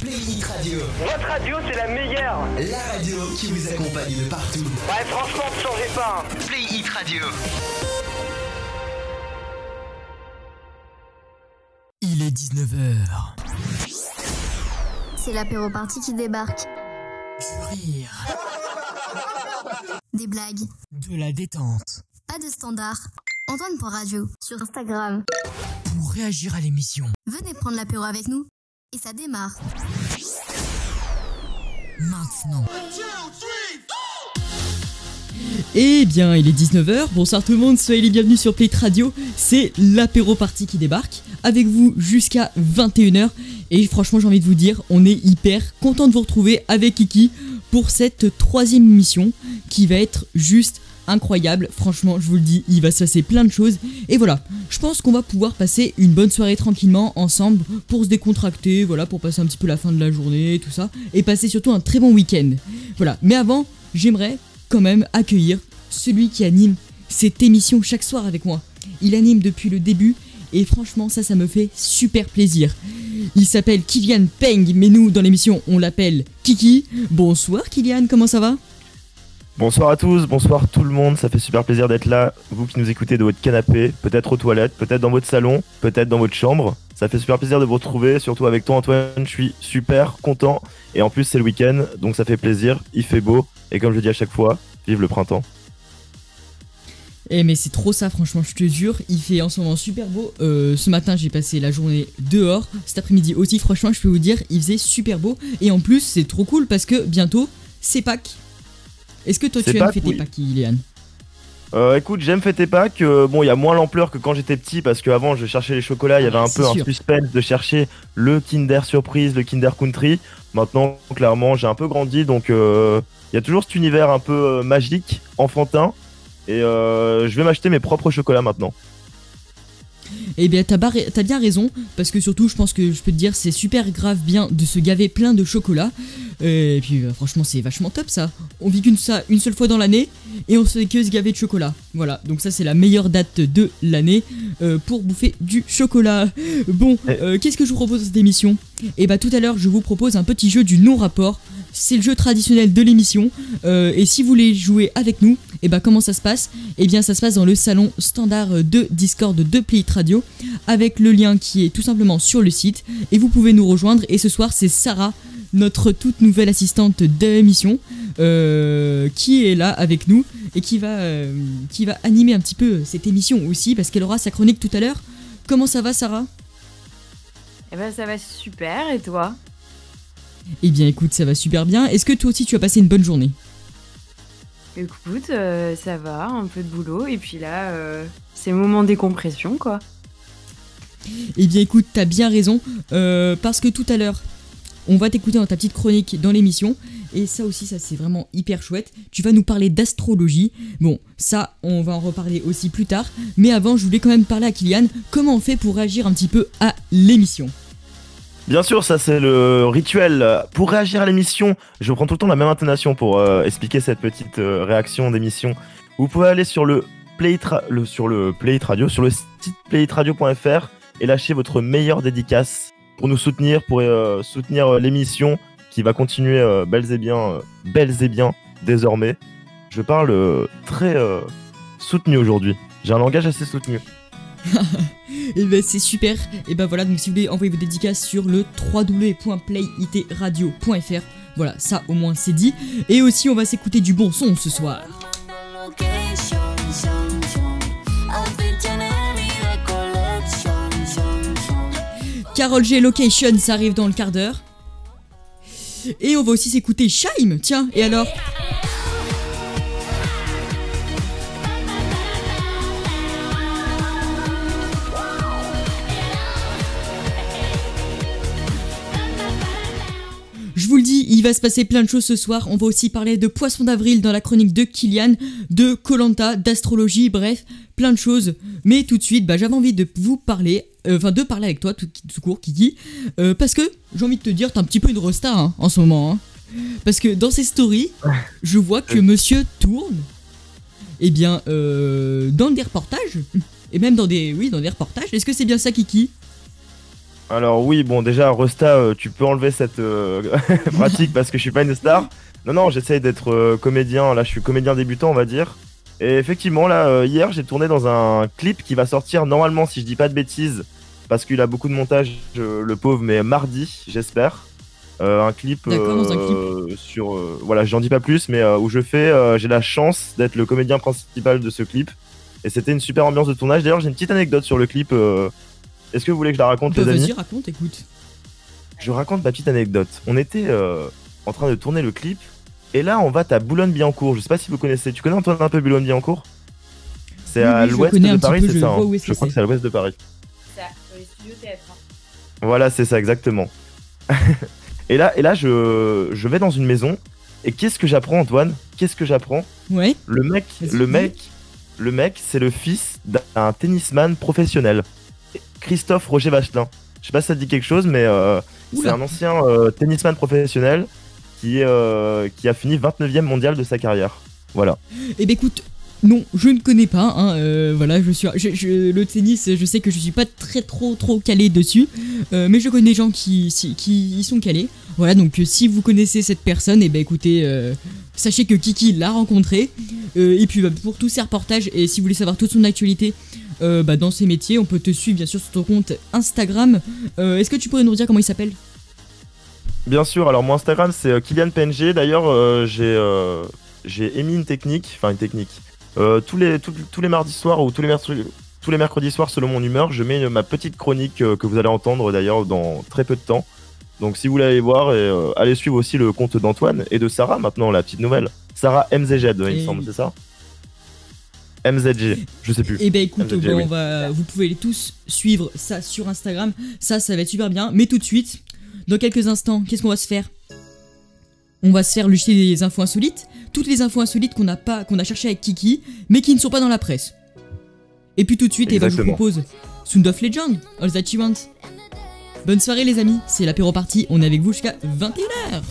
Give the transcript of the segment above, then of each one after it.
Play It Radio. Votre radio, c'est la meilleure. La radio qui vous accompagne de partout. Ouais, franchement, ne changez pas. hein. Play It Radio. Il est 19h. C'est l'apéro party qui débarque. Du rire, Des blagues, de la détente. pas de standard. Antoine pour radio, sur Instagram. Pour réagir à l'émission. Venez prendre l'apéro avec nous. Et ça démarre. Maintenant. Eh bien, il est 19h. Bonsoir tout le monde, soyez les bienvenus sur Play It Radio. C'est l'apéro party qui débarque. Avec vous jusqu'à 21h. Et franchement, j'ai envie de vous dire, on est hyper content de vous retrouver avec Kiki pour cette troisième émission qui va être juste incroyable. Franchement, je vous le dis, il va se passer plein de choses. Et voilà, je pense qu'on va pouvoir passer une bonne soirée tranquillement ensemble pour se décontracter, voilà, pour passer un petit peu la fin de la journée, tout ça, et passer surtout un très bon week-end. Voilà, mais avant, j'aimerais quand même accueillir celui qui anime cette émission chaque soir avec moi. Il anime depuis le début et franchement ça ça me fait super plaisir. Il s'appelle Kylian Peng mais nous dans l'émission on l'appelle Kiki. Bonsoir Kylian, comment ça va? Bonsoir à tous, bonsoir tout le monde, ça fait super plaisir d'être là, vous qui nous écoutez de votre canapé, peut-être aux toilettes, peut-être dans votre salon, peut-être dans votre chambre. Ça fait super plaisir de vous retrouver, surtout avec toi Antoine, je suis super content. Et en plus c'est le week-end, donc ça fait plaisir, il fait beau, et comme je dis à chaque fois, vive le printemps. Eh mais c'est trop ça franchement je te jure, il fait en ce moment super beau. Euh, ce matin j'ai passé la journée dehors, cet après-midi aussi franchement je peux vous dire il faisait super beau. Et en plus c'est trop cool parce que bientôt c'est Pâques. Est-ce que toi tu aimes fêter oui. Pâques Kylian Euh, écoute, j'aime fêter Pâques, euh, bon il y a moins l'ampleur que quand j'étais petit, parce qu'avant je cherchais les chocolats, il y avait Ah, un c'est peu un suspense de chercher le Kinder Surprise, le Kinder Country. Maintenant clairement j'ai un peu grandi, donc euh, il y a toujours cet univers un peu euh, magique, enfantin. Et euh, je vais m'acheter mes propres chocolats maintenant. Eh bien, t'as bien raison, parce que surtout, je pense que je peux te dire, c'est super grave bien de se gaver plein de chocolat. Euh, Et puis, euh, franchement, c'est vachement top ça. On vit qu'une ça une seule fois dans l'année, et on se fait que se gaver de chocolat. Voilà, donc ça, c'est la meilleure date de l'année euh, pour bouffer du chocolat. Bon, Eh. euh, qu'est-ce que je vous propose dans cette émission? Et bah, tout à l'heure, je vous propose un petit jeu du non-rapport. C'est le jeu traditionnel de l'émission. Euh, et si vous voulez jouer avec nous, et bah, comment ça se passe Eh bien, ça se passe dans le salon standard de Discord de Play It Radio avec le lien qui est tout simplement sur le site. Et vous pouvez nous rejoindre. Et ce soir c'est Sarah notre toute nouvelle assistante d'émission euh, qui est là avec nous et qui va, euh, qui va animer un petit peu cette émission aussi parce qu'elle aura sa chronique tout à l'heure. Comment ça va Sarah? Eh ben ça va super. Et toi? Eh bien écoute ça va super bien. Est-ce que toi aussi tu as passé une bonne journée? Écoute, euh, ça va, un peu de boulot et puis là euh, c'est le moment décompression quoi. Eh bien écoute, t'as bien raison, euh, parce que tout à l'heure, on va t'écouter dans ta petite chronique dans l'émission, et ça aussi, ça c'est vraiment hyper chouette. Tu vas nous parler d'astrologie. Bon, ça, on va en reparler aussi plus tard, mais avant, je voulais quand même parler à Kylian, comment on fait pour réagir un petit peu à l'émission Bien sûr, ça c'est le rituel. Pour réagir à l'émission, je prends tout le temps la même intonation pour euh, expliquer cette petite euh, réaction d'émission. Vous pouvez aller sur le Play sur le Radio, sur le site playitradio.fr et lâcher votre meilleure dédicace pour nous soutenir, pour euh, soutenir l'émission qui va continuer belles et bien, belles et bien désormais. Je parle très soutenu aujourd'hui. J'ai un langage assez soutenu. Et ben c'est super. Et ben voilà, donc si vous voulez envoyer vos dédicaces sur le www.playitradio.fr. Voilà, ça au moins c'est dit. Et aussi, on va s'écouter du bon son ce soir. Carol G Location, ça arrive dans le quart d'heure. Et on va aussi s'écouter Shaim, tiens, et alors? Il va se passer plein de choses ce soir. On va aussi parler de Poisson d'avril dans la chronique de Kylian, de Colanta, d'astrologie, bref, plein de choses. Mais tout de suite, bah, j'avais envie de vous parler, euh, enfin de parler avec toi tout, tout court, Kiki, euh, parce que j'ai envie de te dire, t'es un petit peu une resta hein, en ce moment. hein. Parce que dans ces stories, je vois que Monsieur tourne, eh bien, euh, dans des reportages, et même dans des, oui, dans des reportages. Est-ce que c'est bien ça, Kiki? Alors oui, bon déjà Rosta, euh, tu peux enlever cette euh, pratique parce que je suis pas une star. Non non, j'essaye d'être euh, comédien. Là, je suis comédien débutant, on va dire. Et effectivement, là, hier, j'ai tourné dans un clip qui va sortir normalement, si je dis pas de bêtises, parce qu'il a beaucoup de montage, le pauvre, mais mardi, j'espère. Euh, un clip, un sur, euh, voilà, j'en dis pas plus, mais où je fais, j'ai la chance d'être le comédien principal de ce clip. Et c'était une super ambiance de tournage. D'ailleurs, j'ai une petite anecdote sur le clip. Est-ce que vous voulez que je la raconte, Bah, les amis Vas-y, raconte, écoute. je raconte ma petite anecdote. On était euh, en train de tourner le clip, et là on va à Boulogne-Billancourt. Je sais pas si vous connaissez. Tu connais Antoine un peu Boulogne-Billancourt? C'est Oui, à oui, l'ouest de Paris, c'est ça hein Je crois que c'est. c'est à l'ouest de Paris. Ça, sur les studios TF1. Voilà, c'est ça exactement. et là, et là, je, je vais dans une maison, et qu'est-ce que j'apprends, Antoine? Qu'est-ce que j'apprends? Ouais. Le mec, le mec, le mec, c'est le fils d'un tennisman professionnel, Christophe Roger Vachelin. Je sais pas si ça te dit quelque chose, mais euh, c'est un ancien euh, tennisman professionnel qui, euh, qui a fini 29e mondial de sa carrière. Voilà. Eh ben écoute, non, je ne connais pas. Hein, euh, voilà, je suis, je- je- le tennis, je sais que je suis pas très trop trop calé dessus, euh, mais je connais des gens qui, si- qui y sont calés. Voilà, donc si vous connaissez cette personne, et ben écoutez, euh, sachez que Kiki l'a rencontré. Et puis bah, pour tous ces reportages et si vous voulez savoir toute son actualité. Euh, bah, dans ces métiers, on peut te suivre bien sûr sur ton compte Instagram. Euh, Est-ce que tu pourrais nous dire comment il s'appelle? Bien sûr, alors mon Instagram c'est euh, Kylian PNG. D'ailleurs, euh, j'ai émis une technique, enfin une technique. Tous, les, tous, tous les mardis soirs ou tous les, mercredis, tous les mercredis soirs, selon mon humeur, je mets ma petite chronique euh, que vous allez entendre d'ailleurs dans très peu de temps. Donc si vous voulez aller voir, et, euh, allez suivre aussi le compte d'Antoine et de Sarah maintenant, la petite nouvelle. Sarah MZG, il me semble, c'est ça? MZG, je sais plus. Eh ben écoute, j'ai bon, oui. on va, vous pouvez les tous suivre ça sur Instagram. Ça, ça va être super bien. Mais tout de suite, dans quelques instants, qu'est-ce qu'on va se faire? On va se faire le jeter des infos insolites. Toutes les infos insolites qu'on a pas, qu'on a cherché avec Kiki, mais qui ne sont pas dans la presse. Et puis tout de suite, eh ben, je vous propose Sound of Legend, All That You Want. Bonne soirée les amis, c'est l'apéro party, on est avec vous jusqu'à 21h.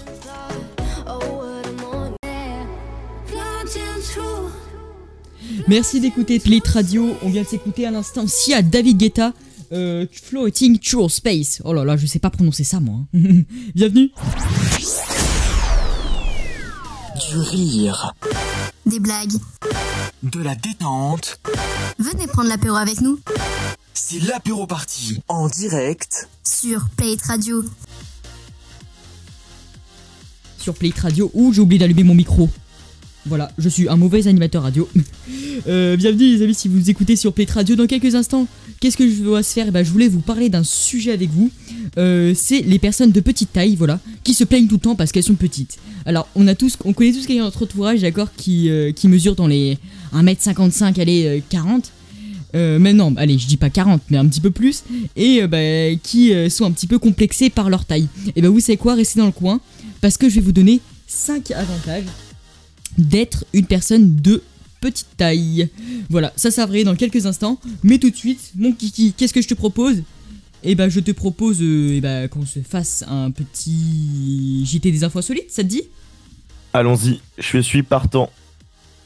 Merci d'écouter Play Radio. On vient de s'écouter à l'instant Sia David Guetta, euh, Floating True Space. Oh là là, je sais pas prononcer ça moi. hein. Bienvenue. Du rire, Des blagues. de la détente. Venez prendre l'apéro avec nous C'est l'apéro party en direct. sur Play It Radio. Sur Play Radio où j'ai oublié d'allumer mon micro. Voilà, je suis un mauvais animateur radio. Euh, bienvenue les amis si vous nous écoutez sur Play Radio. Dans quelques instants, qu'est-ce que je dois se faire? Eh ben, Je voulais vous parler d'un sujet avec vous. Euh, c'est les personnes de petite taille, voilà, qui se plaignent tout le temps parce qu'elles sont petites. Alors, on a tous, on connaît tous quelqu'un dans notre entourage, d'accord, qui, euh, mesure dans les 1m55, allez, euh, 40. Euh, mais non, allez, je dis pas 40, mais un petit peu plus, et bah, qui sont un petit peu complexés par leur taille. Et bah, vous savez quoi, restez dans le coin, parce que je vais vous donner 5 avantages d'être une personne de petite taille. Voilà, ça va dans quelques instants, mais tout de suite, mon kiki, qu'est-ce que je te propose? Eh ben, je te propose euh, eh ben, qu'on se fasse un petit JT des infos insolites, ça te dit? Allons-y, je suis partant.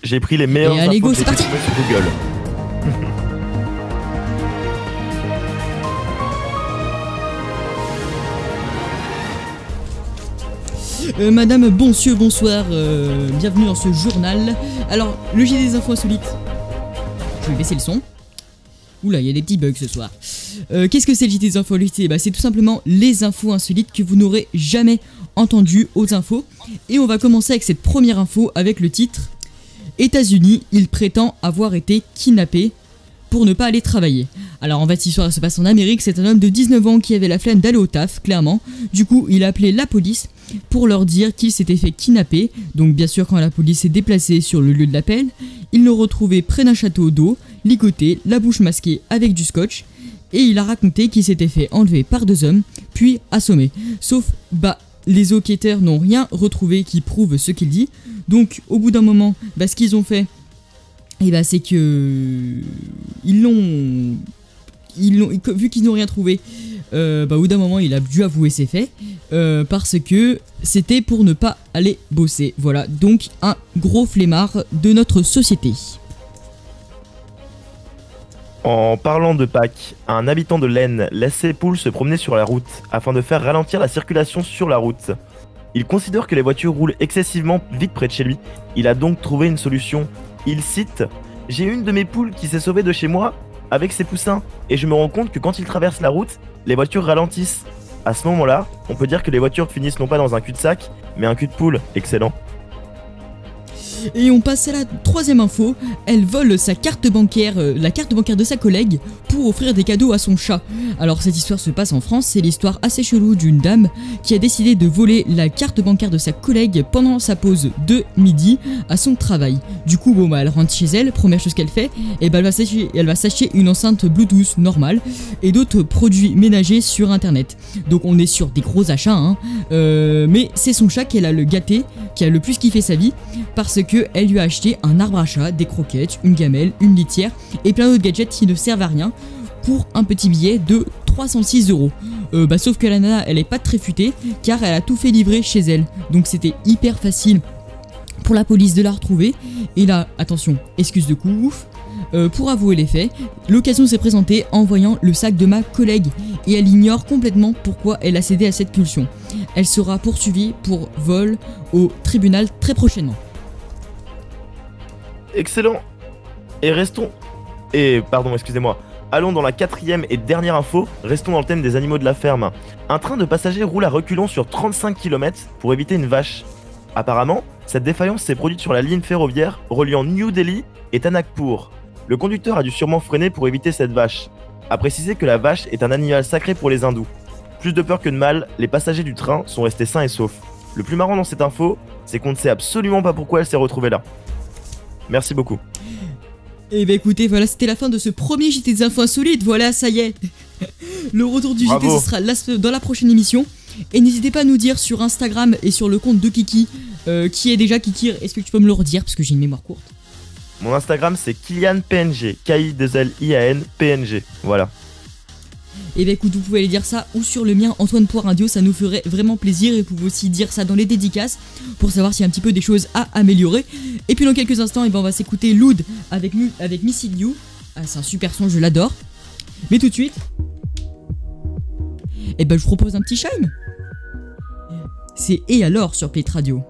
J'ai pris les meilleurs Et allez, go, infos que j'ai parti. trouvées sur Google. Euh, Madame Boncieux, bonsoir, euh, bienvenue dans ce journal. Alors, le JT des infos insolites. Je vais baisser le son. Oula, il y a des petits bugs ce soir. Euh, Qu'est-ce que c'est le JT des infos insolites? Bah, C'est tout simplement les infos insolites que vous n'aurez jamais entendues aux infos. Et on va commencer avec cette première info avec le titre États-Unis, il prétend avoir été kidnappé pour ne pas aller travailler. Alors en fait, cette histoire se passe en Amérique, c'est un homme de 19 ans qui avait la flemme d'aller au taf, clairement. Du coup, il a appelé la police pour leur dire qu'il s'était fait kidnapper. Donc bien sûr, quand la police s'est déplacée sur le lieu de l'appel, ils l'ont retrouvé près d'un château d'eau, ligoté, la bouche masquée avec du scotch, et il a raconté qu'il s'était fait enlever par deux hommes, puis assommé. Sauf, bah, les enquêteurs n'ont rien retrouvé qui prouve ce qu'il dit. Donc au bout d'un moment, bah, ce qu'ils ont fait, et bah, c'est que ils l'ont, ils l'ont, vu qu'ils n'ont rien trouvé, euh, bah, au bout d'un moment, il a dû avouer ses faits euh, parce que c'était pour ne pas aller bosser. Voilà, donc un gros flemmard de notre société. En parlant de Pâques, un habitant de l'Aisne laisse ses poules se promener sur la route afin de faire ralentir la circulation sur la route. Il considère que les voitures roulent excessivement vite près de chez lui. Il a donc trouvé une solution. Il cite J'ai une de mes poules qui s'est sauvée de chez moi avec ses poussins et je me rends compte que quand il traverse la route, les voitures ralentissent. À ce moment-là, on peut dire que les voitures finissent non pas dans un cul-de-sac, mais un cul de poule. Excellent. Et on passe à la troisième info. Elle vole sa carte bancaire, euh, la carte bancaire de sa collègue, pour offrir des cadeaux à son chat. Alors cette histoire se passe en France. C'est l'histoire assez chelou d'une dame qui a décidé de voler la carte bancaire de sa collègue pendant sa pause de midi à son travail. Du coup, bon bah elle rentre chez elle. Première chose qu'elle fait, et elle va s'acheter, elle va s'acheter une enceinte Bluetooth normale et d'autres produits ménagers sur internet. Donc on est sur des gros achats, hein. Euh, mais c'est son chat qu'elle a le gâté, qui a le plus kiffé sa vie, parce que elle lui a acheté un arbre à chat, des croquettes, une gamelle, une litière et plein d'autres gadgets qui ne servent à rien pour un petit billet de 306 euros. Euh, bah, sauf que la nana, elle est pas très futée car elle a tout fait livrer chez elle. Donc c'était hyper facile pour la police de la retrouver. Et là, attention, excuse de coup, ouf. Euh, pour avouer les faits, l'occasion s'est présentée en voyant le sac de ma collègue et elle ignore complètement pourquoi elle a cédé à cette pulsion. Elle sera poursuivie pour vol au tribunal très prochainement. Excellent. Et restons. Et pardon, excusez-moi. Allons dans la quatrième et dernière info. Restons dans le thème des animaux de la ferme. Un train de passagers roule à reculons sur 35 km pour éviter une vache. Apparemment, cette défaillance s'est produite sur la ligne ferroviaire reliant New Delhi et Tanakpur. Le conducteur a dû sûrement freiner pour éviter cette vache. A préciser que la vache est un animal sacré pour les hindous. Plus de peur que de mal, les passagers du train sont restés sains et saufs. Le plus marrant dans cette info, c'est qu'on ne sait absolument pas pourquoi elle s'est retrouvée là. Merci beaucoup. Et bah écoutez, voilà, c'était la fin de ce premier JT des infos insolites. Voilà, ça y est. Le retour du JT, ce sera dans la prochaine émission. Et n'hésitez pas à nous dire sur Instagram et sur le compte de Kiki euh, qui est déjà Kiki. Est-ce que tu peux me le redire? Parce que j'ai une mémoire courte Mon Instagram c'est Kylian PNG, k i 2 l i a n p n g Voilà. Et bah écoute, vous pouvez aller dire ça ou sur le mien Antoine Poir Radio, ça nous ferait vraiment plaisir. Et vous pouvez aussi dire ça dans les dédicaces pour savoir s'il y a un petit peu des choses à améliorer. Et puis dans quelques instants, et ben on va s'écouter Loud avec, avec Missing You. Ah, c'est un super son, je l'adore. Mais tout de suite, et ben je vous propose un petit chime. C'est Et alors sur Plate Radio.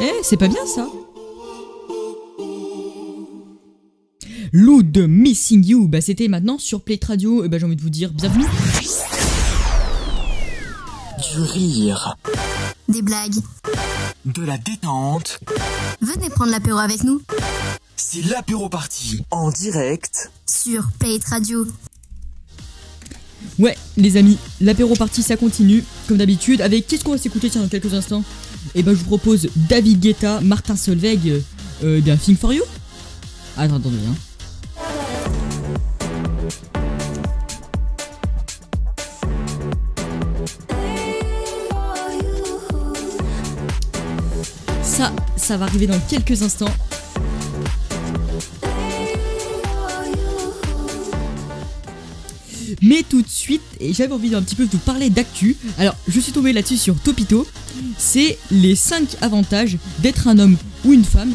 Eh, c'est pas bien ça Lou de Missing You, bah c'était maintenant sur Plate Radio, et bah j'ai envie de vous dire bienvenue. Du rire, Des blagues. de la détente. Venez prendre l'apéro avec nous C'est l'apéro party en direct. sur Play Radio. Ouais, les amis, l'apéro party ça continue, comme d'habitude, avec qu'est-ce qu'on va s'écouter tiens dans quelques instants? Et bah je vous propose David Guetta, Martin Solveig, euh, bien Think for You Attends, attendez, hein. Ça, ça va arriver dans quelques instants. Mais tout de suite, j'avais envie d'un petit peu de vous parler d'actu. Alors, je suis tombé là-dessus sur Topito. C'est les 5 avantages d'être un homme ou une femme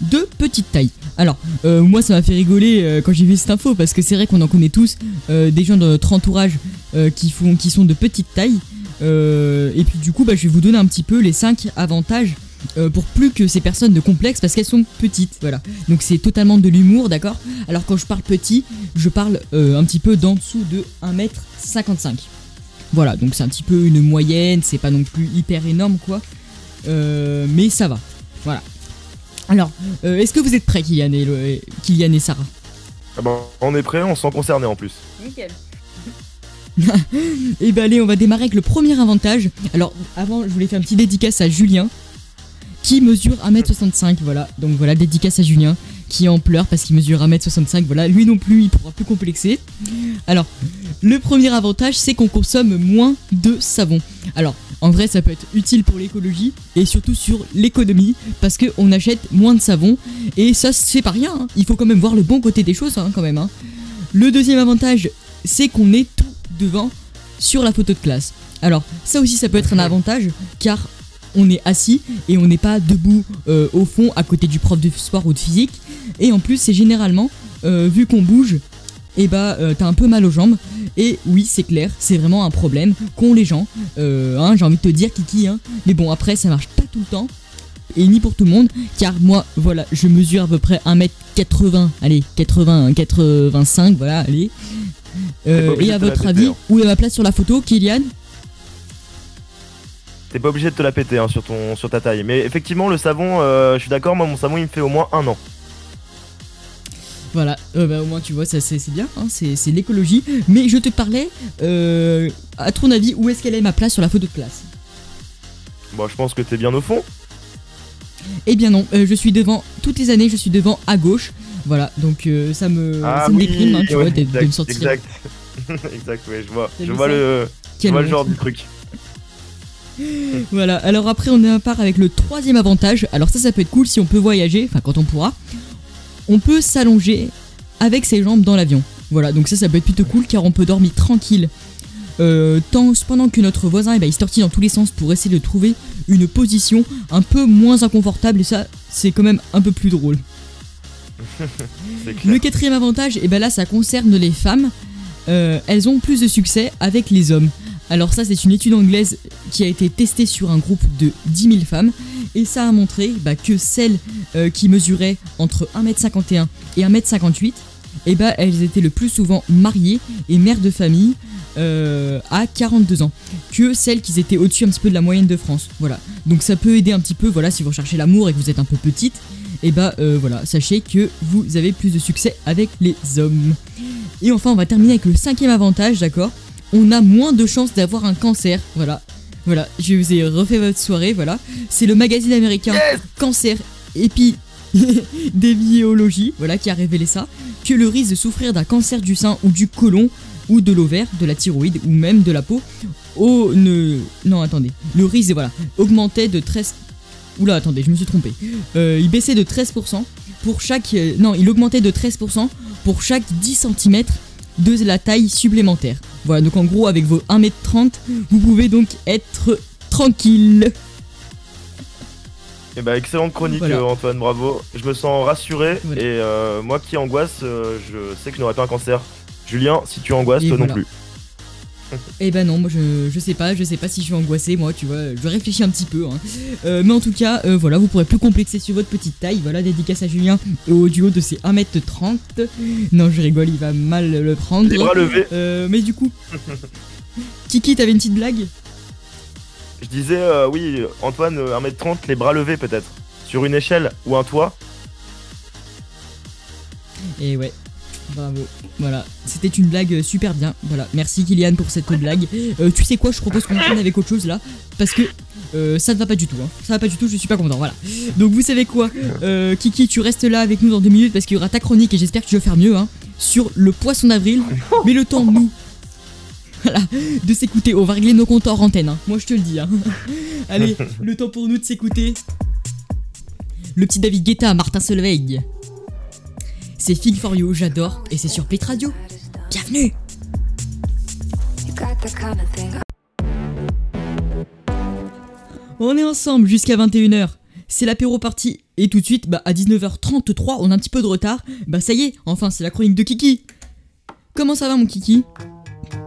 de petite taille. Alors, euh, moi, ça m'a fait rigoler euh, quand j'ai vu cette info parce que c'est vrai qu'on en connaît tous euh, des gens de notre entourage qui, font, qui sont de petite taille. Et puis, du coup, bah, je vais vous donner un petit peu les 5 avantages pour plus que ces personnes de complexe parce qu'elles sont petites. Voilà. Donc, c'est totalement de l'humour, d'accord? Alors, quand je parle petit, je parle un petit peu d'en dessous de 1m55. Voilà, donc c'est un petit peu une moyenne, c'est pas non plus hyper énorme quoi. Euh, mais ça va. Voilà. Alors, euh, est-ce que vous êtes prêts, Kylian et, le- Kylian et Sarah? Ah ben, on est prêt, on s'en concerné en plus. Nickel. Et ben allez, on va démarrer avec le premier avantage. Alors, avant, je voulais faire un petit dédicace à Julien, qui mesure 1m65, voilà. Donc voilà, dédicace à Julien, qui en pleure parce qu'il mesure 1m65, voilà. Lui non plus, il pourra plus complexer. Alors, le premier avantage, c'est qu'on consomme moins de savon. Alors, en vrai, ça peut être utile pour l'écologie et surtout sur l'économie parce qu'on achète moins de savon et ça, c'est pas rien. hein. Il faut quand même voir le bon côté des choses, hein, quand même. hein. Le deuxième avantage, c'est qu'on est tout devant sur la photo de classe. Alors, ça aussi, ça peut être un avantage car on est assis et on n'est pas debout euh, au fond à côté du prof de sport ou de physique. Et en plus, c'est généralement, euh, vu qu'on bouge, et bah euh, t'as un peu mal aux jambes. Et oui, c'est clair, c'est vraiment un problème qu'ont les gens. Euh, hein, J'ai envie de te dire, Kiki. Hein. Mais bon, après, ça marche pas tout le temps. Et ni pour tout le monde, car moi, voilà, je mesure à peu près 1m80, allez, 80, 85, voilà, allez. Euh, et à votre avis, où est ma place sur la photo, Kylian? T'es pas obligé de te la péter hein, sur, ton, sur ta taille. Mais effectivement, le savon, euh, je suis d'accord, moi mon savon il me fait au moins un an. Voilà, euh, bah, au moins tu vois, ça c'est c'est bien, hein, c'est c'est l'écologie. Mais je te parlais, euh, à ton avis, où est-ce qu'elle est ma place sur la photo de classe? Bon, je pense que t'es bien au fond. Eh bien non, euh, je suis devant, toutes les années je suis devant à gauche. Voilà, donc ça me, ça me déprime, hein, tu ouais, vois, de, de me exact, sentir. Exact, exact, ouais, je vois, je vois, le, je vois le genre du truc. Voilà, alors après on est à part avec le troisième avantage. Alors ça, ça peut être cool si on peut voyager, enfin quand on pourra. On peut s'allonger avec ses jambes dans l'avion. Voilà, donc ça, ça peut être plutôt cool car on peut dormir tranquille. Euh, tant, pendant que notre voisin, eh ben, il se tortille dans tous les sens pour essayer de trouver une position un peu moins inconfortable et ça, c'est quand même un peu plus drôle. Le quatrième avantage, et ben là ça concerne les femmes. Euh, elles ont plus de succès avec les hommes. Alors ça c'est une étude anglaise qui a été testée sur un groupe de 10 000 femmes et ça a montré bah, que celles euh, qui mesuraient entre 1m51 et 1m58, et bah, elles étaient le plus souvent mariées et mères de famille euh, à 42 ans que celles qui étaient au-dessus un petit peu de la moyenne de France. Voilà. Donc ça peut aider un petit peu, voilà, si vous recherchez l'amour et que vous êtes un peu petite, et bah euh, voilà, sachez que vous avez plus de succès avec les hommes. Et enfin, on va terminer avec le cinquième avantage, d'accord? On a moins de chances d'avoir un cancer, voilà. Voilà, je vous ai refait votre soirée, voilà. C'est le magazine américain Cancer Épidémiologie, voilà, qui a révélé ça. Que le risque de souffrir d'un cancer du sein ou du côlon ou de l'ovaire, de la thyroïde ou même de la peau, au ne... Non, attendez. Le risque, voilà, augmentait de 13... Oula, attendez, je me suis trompé. Euh, il baissait de 13% pour chaque... euh, non, il augmentait de 13% pour chaque 10 cm de la taille supplémentaire. Voilà, donc en gros, avec vos 1m30, vous pouvez donc être tranquille. Et bah, excellente chronique, Voilà. euh, Antoine, bravo. Je me sens rassuré Voilà. et euh, moi qui angoisse, euh, je sais que je n'aurai pas un cancer. Julien, si tu angoisses, Et toi voilà. non plus. Eh ben non, moi je, je sais pas, je sais pas si je suis angoissée, moi tu vois, je réfléchis un petit peu. hein. Euh, mais en tout cas, euh, voilà, vous pourrez plus complexer sur votre petite taille. Voilà, dédicace à Julien au duo de ses 1m30. Non, je rigole, il va mal le prendre. Les bras levés. Euh, mais du coup, Kiki, t'avais une petite blague? Je disais, euh, oui, Antoine, euh, 1m30, les bras levés peut-être. Sur une échelle ou un toit. Et ouais, bravo. Voilà, c'était une blague super bien. Voilà, merci Kylian pour cette blague. Euh, tu sais quoi, je propose qu'on enchaîne avec autre chose là, parce que euh, ça ne va pas du tout. Hein. Ça va pas du tout, je suis pas content. Voilà. Donc vous savez quoi, Euh, Kiki, tu restes là avec nous dans deux minutes parce qu'il y aura ta chronique et j'espère que tu vas faire mieux hein, sur le poisson d'avril. Mais le temps nous. Voilà, de s'écouter. On va régler nos comptes hors antenne. hein. Moi je te le dis. hein. Allez, le temps pour nous de s'écouter. Le petit David Guetta, Martin Solveig. C'est Fig for You, j'adore, et c'est sur Play Radio. Bienvenue On est ensemble jusqu'à 21h. C'est l'apéro party. Et tout de suite, bah, à 19h33, on a un petit peu de retard. Bah ça y est, enfin c'est la chronique de Kiki. Comment ça va mon Kiki?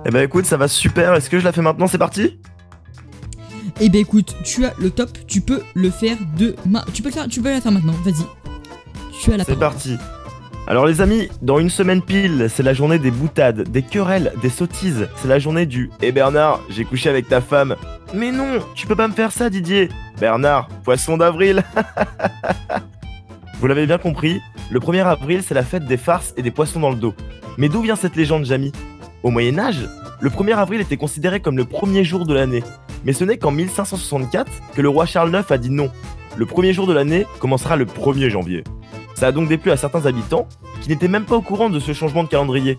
Eh bah écoute, ça va super. Est-ce que je la fais maintenant? C'est parti? Eh ben écoute, tu as le top, tu peux le faire de ma... Tu peux le faire, tu peux la faire maintenant, vas-y. Tu as la C'est parti. Alors les amis, dans une semaine pile, c'est la journée des boutades, des querelles, des sottises. C'est la journée du Eh Bernard, j'ai couché avec ta femme. Mais non, tu peux pas me faire ça Didier. Bernard, poisson d'avril. Vous l'avez bien compris, le 1er avril, c'est la fête des farces et des poissons dans le dos. Mais d'où vient cette légende, Jamy? Au Moyen Âge, le 1er avril était considéré comme le premier jour de l'année. Mais ce n'est qu'en 1564 que le roi Charles IX a dit non. Le premier jour de l'année commencera le 1er janvier. Ça a donc déplu à certains habitants qui n'étaient même pas au courant de ce changement de calendrier.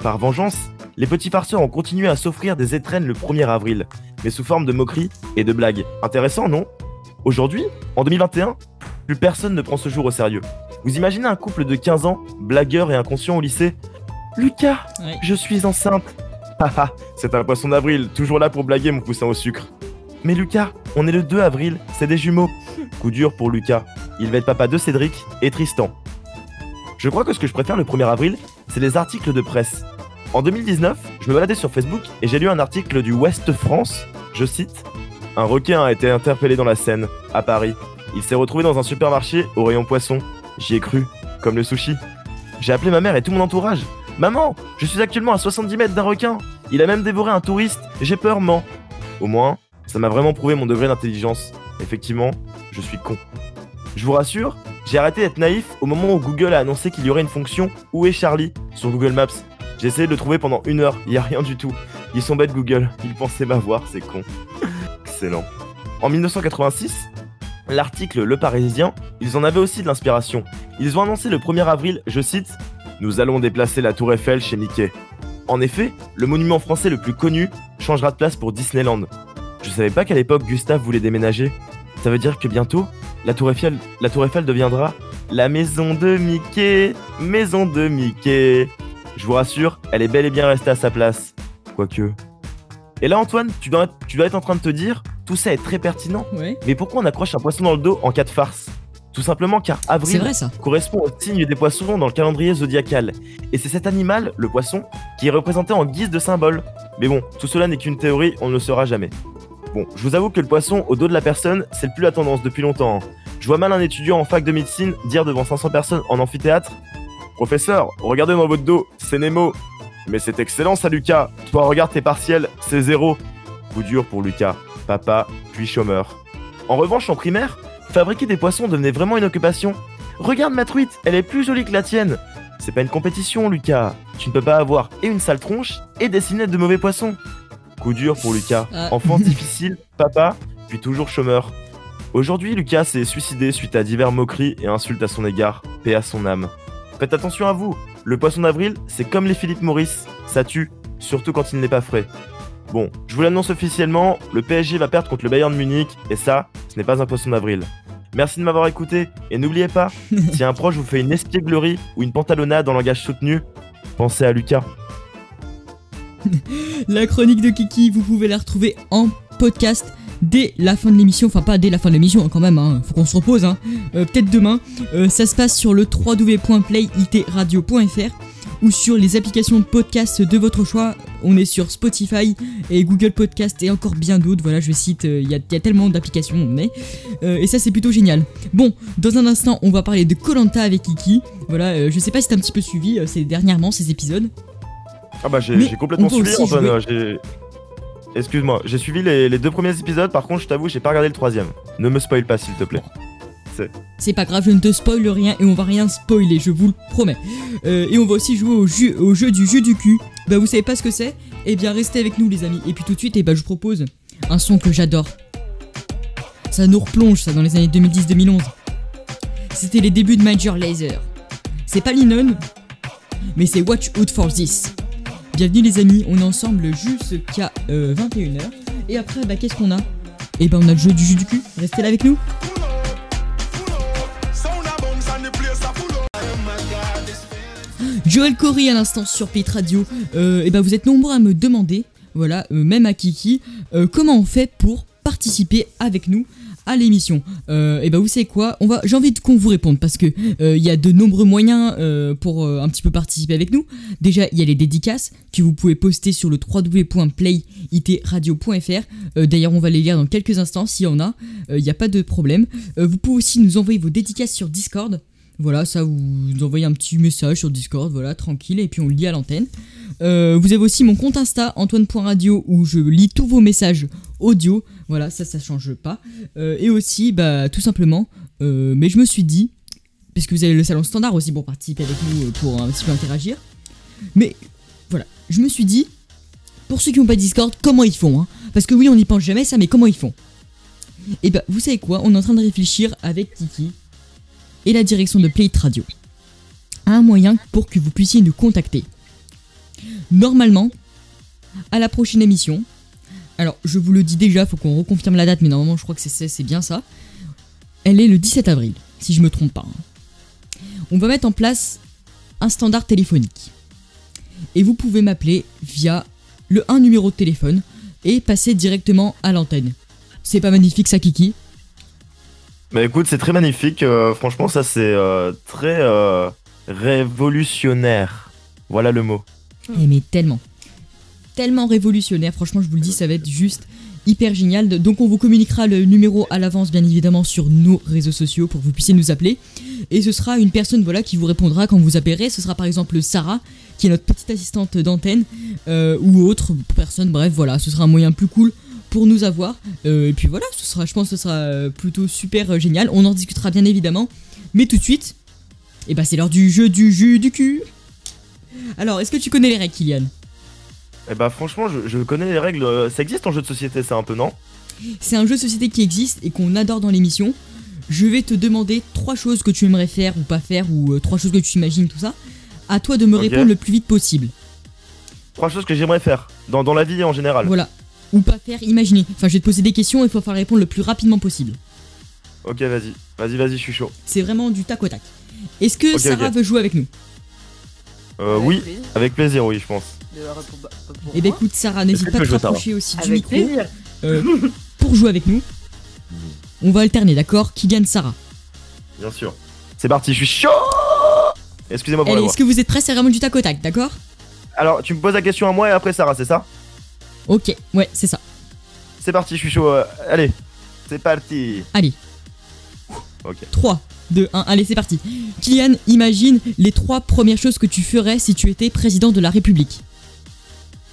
Par vengeance, les petits farceurs ont continué à s'offrir des étrennes le 1er avril, mais sous forme de moqueries et de blagues. Intéressant, non? Aujourd'hui, en 2021, plus personne ne prend ce jour au sérieux. Vous imaginez un couple de 15 ans, blagueur et inconscient au lycée? Lucas, je suis enceinte. Haha, c'est un poisson d'avril, toujours là pour blaguer mon poussin au sucre. Mais Lucas, on est le 2 avril, c'est des jumeaux. Coup dur pour Lucas. Il va être papa de Cédric et Tristan. Je crois que ce que je préfère le 1er avril, c'est les articles de presse. En 2019, je me baladais sur Facebook et j'ai lu un article du Ouest France. Je cite Un requin a été interpellé dans la Seine, à Paris. Il s'est retrouvé dans un supermarché au rayon poisson. J'y ai cru, comme le sushi. J'ai appelé ma mère et tout mon entourage. Maman, je suis actuellement à 70 mètres d'un requin. Il a même dévoré un touriste. J'ai peur, man. Au moins, ça m'a vraiment prouvé mon degré d'intelligence. Effectivement, je suis con. Je vous rassure, j'ai arrêté d'être naïf au moment où Google a annoncé qu'il y aurait une fonction Où est Charlie? sur Google Maps. J'ai essayé de le trouver pendant une heure, il y a rien du tout. Ils sont bêtes Google, ils pensaient m'avoir, c'est con. Excellent. En 1986, l'article Le Parisien, ils en avaient aussi de l'inspiration. Ils ont annoncé le 1er avril, je cite, Nous allons déplacer la tour Eiffel chez Mickey. En effet, le monument français le plus connu changera de place pour Disneyland. Je savais pas qu'à l'époque Gustave voulait déménager. Ça veut dire que bientôt, la tour Eiffel, la tour Eiffel deviendra la maison de Mickey, maison de Mickey. Je vous rassure, elle est bel et bien restée à sa place. Quoique. Et là Antoine, tu dois, tu dois être en train de te dire, tout ça est très pertinent, mais pourquoi on accroche un poisson dans le dos en cas de farce? Tout simplement car avril vrai ça. correspond au signe des poissons dans le calendrier zodiacal. Et c'est cet animal, le poisson, qui est représenté en guise de symbole. Mais bon, tout cela n'est qu'une théorie, on ne le saura jamais. Bon, je vous avoue que le poisson au dos de la personne, c'est le plus la tendance depuis longtemps. Je vois mal un étudiant en fac de médecine dire devant 500 personnes en amphithéâtre Professeur, regardez dans votre dos, c'est Nemo. Mais c'est excellent ça, Lucas. Toi, regarde tes partiels, c'est zéro. Coup dur pour Lucas, papa, puis chômeur. En revanche, en primaire, fabriquer des poissons devenait vraiment une occupation. Regarde ma truite, elle est plus jolie que la tienne. C'est pas une compétition, Lucas. Tu ne peux pas avoir et une sale tronche et dessiner de mauvais poissons. Coup dur pour Lucas. Ah. Enfance difficile, papa, puis toujours chômeur. Aujourd'hui, Lucas s'est suicidé suite à divers moqueries et insultes à son égard. Paix à son âme. Faites attention à vous. Le poisson d'avril, c'est comme les Philippe Maurice. Ça tue, surtout quand il n'est pas frais. Bon, je vous l'annonce officiellement, le PSG va perdre contre le Bayern de Munich, et ça, ce n'est pas un poisson d'avril. Merci de m'avoir écouté, et n'oubliez pas, si un proche vous fait une espièglerie ou une pantalonnade en langage soutenu, pensez à Lucas. La chronique de Kiki, vous pouvez la retrouver en podcast dès la fin de l'émission. Enfin, pas dès la fin de l'émission, hein, quand même. Hein. Faut qu'on se repose. Hein. Euh, Peut-être demain. Euh, ça se passe sur le www.playitradio.fr ou sur les applications de podcast de votre choix. On est sur Spotify et Google Podcast et encore bien d'autres. Voilà, je cite, euh, il y, a- tellement d'applications, mais. et ça, c'est plutôt génial. Bon, dans un instant, on va parler de Colanta avec Kiki. Voilà, je sais pas si t'as un petit peu suivi ces dernièrement ces épisodes. Ah bah j'ai complètement suivi Antoine. j'ai- Excuse-moi, j'ai suivi les, les deux premiers épisodes, par contre je t'avoue j'ai pas regardé le troisième. Ne me spoil pas s'il te plaît. C'est pas grave, je ne te spoil rien et on va rien spoiler, je vous le promets. Euh, et on va aussi jouer au jeu, au jeu du jeu du cul. Bah vous savez pas ce que c'est? Eh bien restez avec nous les amis. Et puis tout de suite, eh ben, je vous propose un son que j'adore. Ça nous replonge ça dans les années 2010-2011. C'était les débuts de Major Lazer. C'est pas Lennon, mais c'est Watch Out for This. Bienvenue les amis, on est ensemble jusqu'à euh, 21h. Et après, bah qu'est-ce qu'on a? Eh ben on a le jeu du jeu du cul. Restez là avec nous. Joël Corey à l'instant sur Pit Radio. Euh, et ben vous êtes nombreux à me demander, voilà, euh, même à Kiki, euh, comment on fait pour participer avec nous à l'émission. Euh, et ben vous savez quoi, on va, j'ai envie qu'on vous réponde parce que euh, il y a de nombreux moyens euh, pour un petit peu participer avec nous. Déjà il y a les dédicaces que vous pouvez poster sur le www.playitradio.fr. D'ailleurs on va les lire dans quelques instants s'il y en a. Il n'y a pas de problème. Vous pouvez aussi nous envoyer vos dédicaces sur Discord. Voilà, ça vous envoyez un petit message sur Discord, voilà, tranquille, et puis on le lit à l'antenne. Euh, vous avez aussi mon compte Insta, antoine.radio, où je lis tous vos messages audio. Voilà, ça, ça change pas. Euh, et aussi, bah, tout simplement, euh, mais je me suis dit, parce que vous avez le salon standard aussi pour participer avec nous, pour un petit peu interagir. Mais voilà, je me suis dit, pour ceux qui n'ont pas Discord, comment ils font hein? Parce que oui, on n'y pense jamais ça, mais comment ils font? Et bah, vous savez quoi? On est en train de réfléchir avec Kiki et la direction de Play It Radio un moyen pour que vous puissiez nous contacter. Normalement, à la prochaine émission, alors je vous le dis déjà, faut qu'on reconfirme la date, mais normalement je crois que c'est bien ça. Elle est le 17 avril, si je me trompe pas. hein. On va mettre en place un standard téléphonique. Et vous pouvez m'appeler via le 1 numéro de téléphone et passer directement à l'antenne. C'est pas magnifique ça, Kiki? Bah écoute, c'est très magnifique. euh, franchement, ça c'est euh, très euh, révolutionnaire. Voilà le mot. Eh mais tellement. Tellement révolutionnaire, franchement je vous le dis, ça va être juste hyper génial. Donc on vous communiquera le numéro à l'avance bien évidemment sur nos réseaux sociaux pour que vous puissiez nous appeler. Et ce sera une personne voilà qui vous répondra quand vous appellerez. Ce sera par exemple Sarah, qui est notre petite assistante d'antenne, ou autre personne, bref voilà, ce sera un moyen plus cool pour nous avoir. Euh, et puis voilà, ce sera, je pense que ce sera euh, plutôt super euh, génial. On en discutera bien évidemment. Mais tout de suite, et bah c'est l'heure du jeu du jus du cul. Alors, est-ce que tu connais les règles, Kylian? Et bah franchement, je, je connais les règles. Ça existe en jeu de société, ça un peu, non? C'est un jeu de société qui existe et qu'on adore dans l'émission. Je vais te demander trois choses que tu aimerais faire ou pas faire, ou euh, trois choses que tu imagines, tout ça. À toi de me répondre le plus vite possible. Trois choses que j'aimerais faire dans, dans la vie en général. Voilà. Ou pas faire, imaginer. Enfin, je vais te poser des questions et il faut falloir répondre le plus rapidement possible. Ok, vas-y. Vas-y, vas-y, je suis chaud. C'est vraiment du tac au tac. Est-ce que Sarah veut jouer avec nous? Euh, oui, avec plaisir, oui, je pense. Eh ben écoute, Sarah, n'hésite pas à tu te rapprocher aussi du Avec micro plaisir. euh, pour jouer avec nous. On va alterner, d'accord? Kylian, Sarah? Bien sûr. C'est parti, je suis chaud Excusez-moi pour la Allez, voix. est-ce que vous êtes prêts? C'est vraiment du tac au tac, d'accord? Alors, tu me poses la question à moi et après Sarah, c'est ça? Ok, ouais, c'est ça. C'est parti, je suis chaud. euh, allez, c'est parti. Allez. Ok. 3, 2, 1, allez, c'est parti. Kylian, imagine les trois premières choses que tu ferais si tu étais président de la République.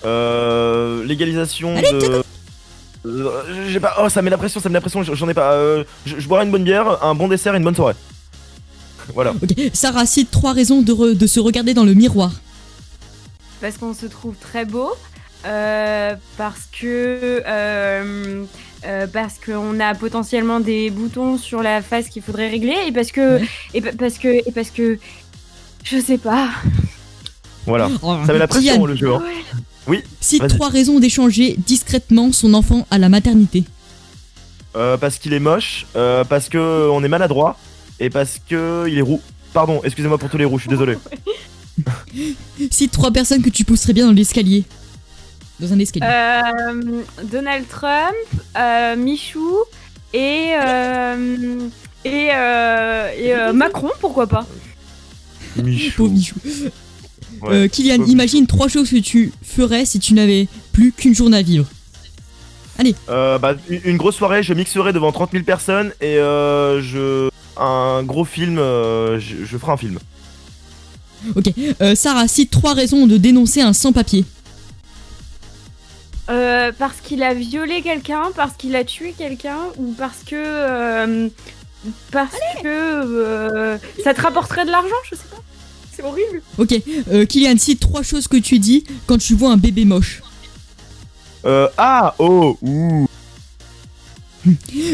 Euh, légalisation Allez, de. Euh, J'ai pas. Oh, ça met la pression, ça met la pression. J'en ai pas. Euh, je, je boirai une bonne bière, un bon dessert et une bonne soirée. Voilà. Ok, Sarah, cite trois raisons de, re- de se regarder dans le miroir. Parce qu'on se trouve très beau. Euh, parce que. euh, euh, parce qu'on a potentiellement des boutons sur la face qu'il faudrait régler et parce que Ouais. et pa- parce que et parce que je sais pas Voilà. Oh, Ça met la pression le jeu. hein. cite vas-y. trois raisons d'échanger discrètement son enfant à la maternité. Euh, parce qu'il est moche, euh, parce que on est maladroit et parce que il est roux. Pardon, excusez-moi pour tous les roux, je suis désolé. Cite trois personnes que tu pousserais bien dans l'escalier. Dans un escalier. Euh, Donald Trump euh, Michou et euh, et, euh, et, euh, Macron pourquoi pas Michou. Pauvre Michou. Ouais. Euh, Kylian, pauvre imagine trois choses que tu ferais si tu n'avais plus qu'une journée à vivre. Euh, bah, une grosse soirée, je mixerai devant 30 000 personnes et euh, je. Un gros film, euh, je, je ferai un film. Ok. Euh, Sarah, cite trois raisons de dénoncer un sans-papier. Euh, parce qu'il a violé quelqu'un, parce qu'il a tué quelqu'un, ou parce que euh, parce que euh, ça te rapporterait de l'argent, je sais pas. C'est horrible. Ok. Euh, Kylian, cite trois choses que tu dis quand tu vois un bébé moche. Euh, ah, oh, ouh.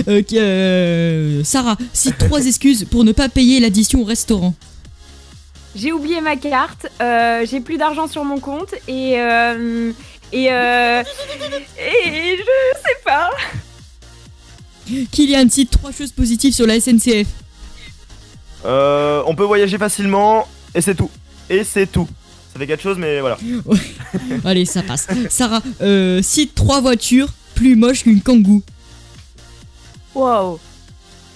Euh, euh, Sarah, cite trois excuses pour ne pas payer l'addition au restaurant. J'ai oublié ma carte, euh, j'ai plus d'argent sur mon compte et euh, et euh, et je sais pas. Kylian, cite trois choses positives sur la SNCF. Euh, on peut voyager facilement et c'est tout. Et c'est tout. Ça fait quelque chose, mais voilà. Allez, ça passe. Sarah, euh, cite trois voitures plus moches qu'une kangou. Wow.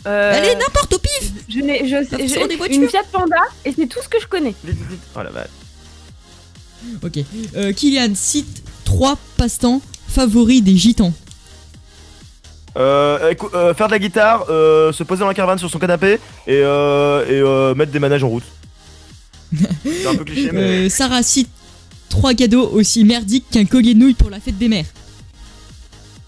Euh, Allez, n'importe au pif je n'ai je des voitures. une Fiat Panda et c'est tout ce que je connais. Oh la vache. Ok. Euh, Kylian, cite trois passe-temps favoris des gitans. Euh, euh, faire de la guitare, euh, se poser dans la caravane sur son canapé et, euh, et euh, mettre des manèges en route. C'est un peu cliché, mais. Euh, Sarah, cite trois cadeaux aussi merdiques qu'un collier de nouilles pour la fête des mères.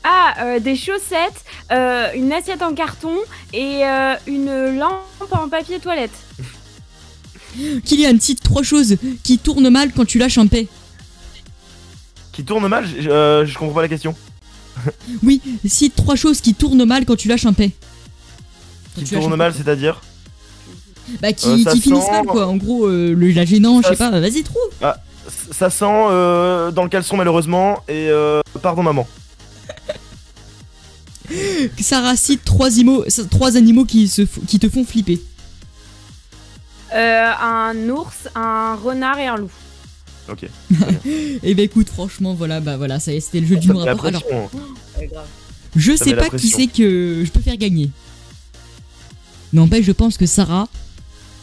Ah, euh, des chaussettes, euh, une assiette en carton et euh, une lampe en papier toilette. Kylian, cite trois choses qui tournent mal quand tu lâches un paix. Qui tourne mal, euh, je comprends pas la question. Oui, cite trois choses qui tournent mal quand tu lâches un paix. Qui tu lâches tourne un mal, c'est-à-dire. Bah, qui, Euh, finissent sent- mal, quoi. En gros, euh, le, la gênant, je sais pas, vas-y, trouve. Ça sent euh, dans le caleçon, malheureusement, et euh, pardon, maman. Sarah, cite trois, imo- trois animaux qui, se, f- qui te font flipper. Euh, un ours, un renard et un loup. Ok. Et bah, écoute, franchement, voilà, bah voilà, ça c'était le jeu du Ça la rapport. Alors, pression. Je Ça sais pas qui c'est que je peux faire gagner. N'empêche, je pense que Sarah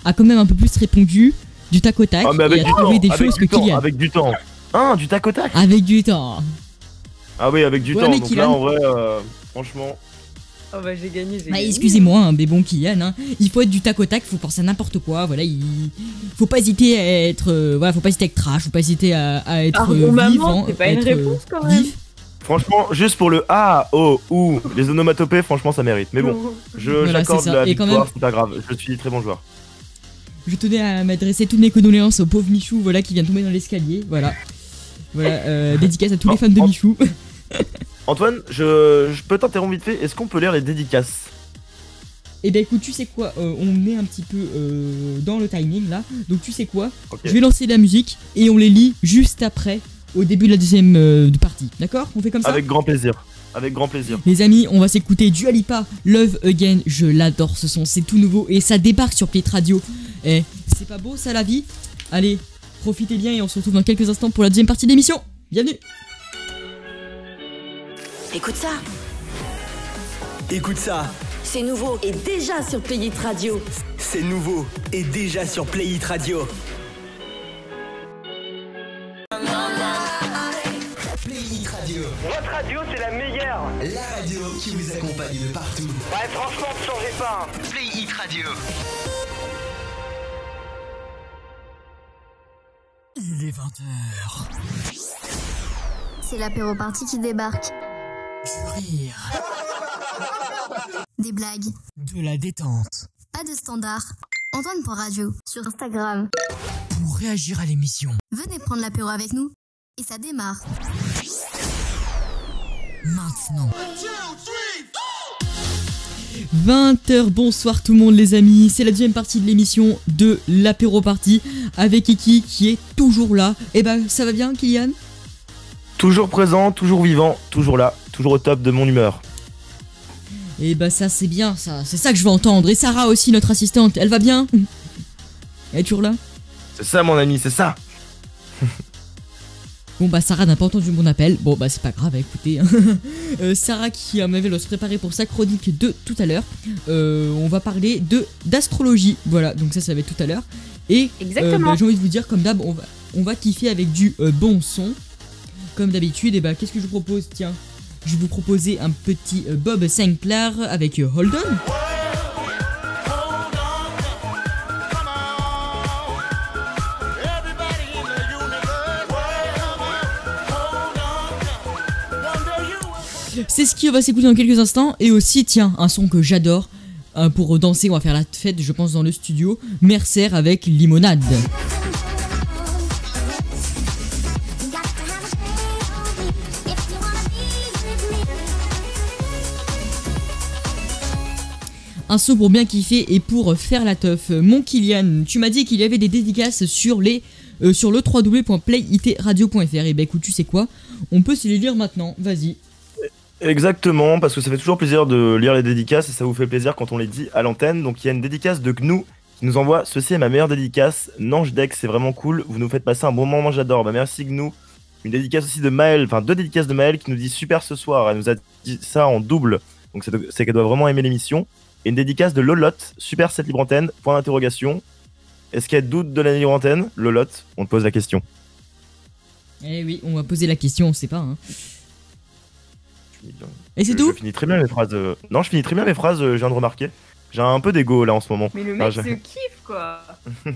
a quand même un peu plus répondu du tac au tac Ah, mais avec et a du trouvé temps, des avec choses du que temps, Kylian. avec du temps. Ah, du tac au tac Avec du temps. Ah oui, avec du Ouais, temps. mais Donc Kylian- là, en vrai, euh, franchement. Oh bah j'ai gagné, j'ai Bah, gagné. excusez-moi, hein, mais bon, Kylian, hein, il faut être du tac au tac, faut penser à n'importe quoi, voilà, il faut pas hésiter à être, euh, voilà, faut pas hésiter à être trash, faut pas hésiter à, à être Ah, euh, maman, vivant, c'est pas une être, euh, réponse, quand même. vif. Franchement, juste pour le A, O, ou les onomatopées, franchement, ça mérite. Mais bon, je Voilà, j'accorde la Et victoire, même- c'est pas grave. Je suis très bon joueur. Je tenais à m'adresser toutes mes condoléances au pauvre Michou, voilà, qui vient de tomber dans l'escalier, voilà. Voilà, euh, dédicace à tous les Oh, fans de oh. Michou. Antoine, je, je peux t'interrompre vite fait. Est-ce qu'on peut lire les dédicaces? Et ben écoute, tu sais quoi, euh, on est un petit peu euh, dans le timing là, donc tu sais quoi, je vais lancer de la musique et on les lit juste après, au début de la deuxième euh, partie, d'accord? On fait comme ça? Avec grand plaisir. Avec grand plaisir. Les amis, on va s'écouter Dua Lipa, Love Again. Je l'adore ce son, c'est tout nouveau et ça débarque sur Play Radio. Eh, c'est pas beau ça la vie? Allez, profitez bien et on se retrouve dans quelques instants pour la deuxième partie de l'émission. Bienvenue Écoute ça, Écoute ça, c'est nouveau et déjà sur Playit Radio. c'est nouveau et déjà sur Play It Radio. Play It Radio, Votre radio, c'est la meilleure. la radio qui vous accompagne de partout. Ouais, franchement, ne changez pas. hein. Play It Radio. Il est 20h. C'est l'apéro party qui débarque. Du rire, Des blagues, de la détente. pas de standard. Antoine pour radio, sur Instagram. Pour réagir à l'émission, Venez prendre l'apéro avec nous. Et ça démarre. maintenant. 20h, bonsoir tout le monde les amis, c'est la deuxième partie de l'émission de l'apéro party avec Kiki qui est toujours là. Et ben ça va bien Kylian? Toujours présent, toujours vivant, toujours là, toujours au top de mon humeur. Et bah ça c'est bien ça, c'est ça que je veux entendre. Et Sarah aussi notre assistante, elle va bien? Elle est toujours là? C'est ça, mon ami, c'est ça. Bon bah Sarah n'a pas entendu mon appel, bon bah c'est pas grave, écoutez. hein. Euh, Sarah qui euh, m'avait se préparer pour sa chronique de tout à l'heure, euh, on va parler de d'astrologie, voilà, donc ça ça va être tout à l'heure. Et euh, bah, j'ai envie de vous dire comme d'hab, on va, on va kiffer avec du euh, bon son, comme d'habitude, et bah qu'est-ce que je vous propose Tiens, je vais vous proposer un petit euh, Bob Sinclair avec euh, Hold On. C'est ce qui va s'écouter dans quelques instants. Et aussi, tiens, un son que j'adore. euh, pour danser, on va faire la fête, je pense, dans le studio. Mercer avec Limonade. Un son pour bien kiffer et pour faire la teuf. Mon Kylian, tu m'as dit qu'il y avait des dédicaces sur les euh, sur le www.playitradio.fr. Et bah écoute, tu sais quoi? On peut se les lire maintenant. Vas-y. Exactement, parce que ça fait toujours plaisir de lire les dédicaces et ça vous fait plaisir quand on les dit à l'antenne. Donc il y a une dédicace de Gnou qui nous envoie Ceci est ma meilleure dédicace. Nange Deck, c'est vraiment cool. Vous nous faites passer un bon moment, j'adore. Bah merci Gnou. Une dédicace aussi de Maël, enfin deux dédicaces de Maël qui nous dit super ce soir. Elle nous a dit ça en double. Donc c'est qu'elle doit vraiment aimer l'émission. Et une dédicace de Lolotte, super cette libre antenne, point d'interrogation. Est-ce qu'il y a doute de la libre antenne? Lolotte, on te pose la question. Eh oui, on va poser la question, on sait pas. hein. Et c'est tout? Je finis très bien mes phrases. euh, Non, je finis très bien mes phrases, euh, je viens de remarquer. J'ai un peu d'ego là en ce moment. Mais le Ah, mec je- se kiffe quoi.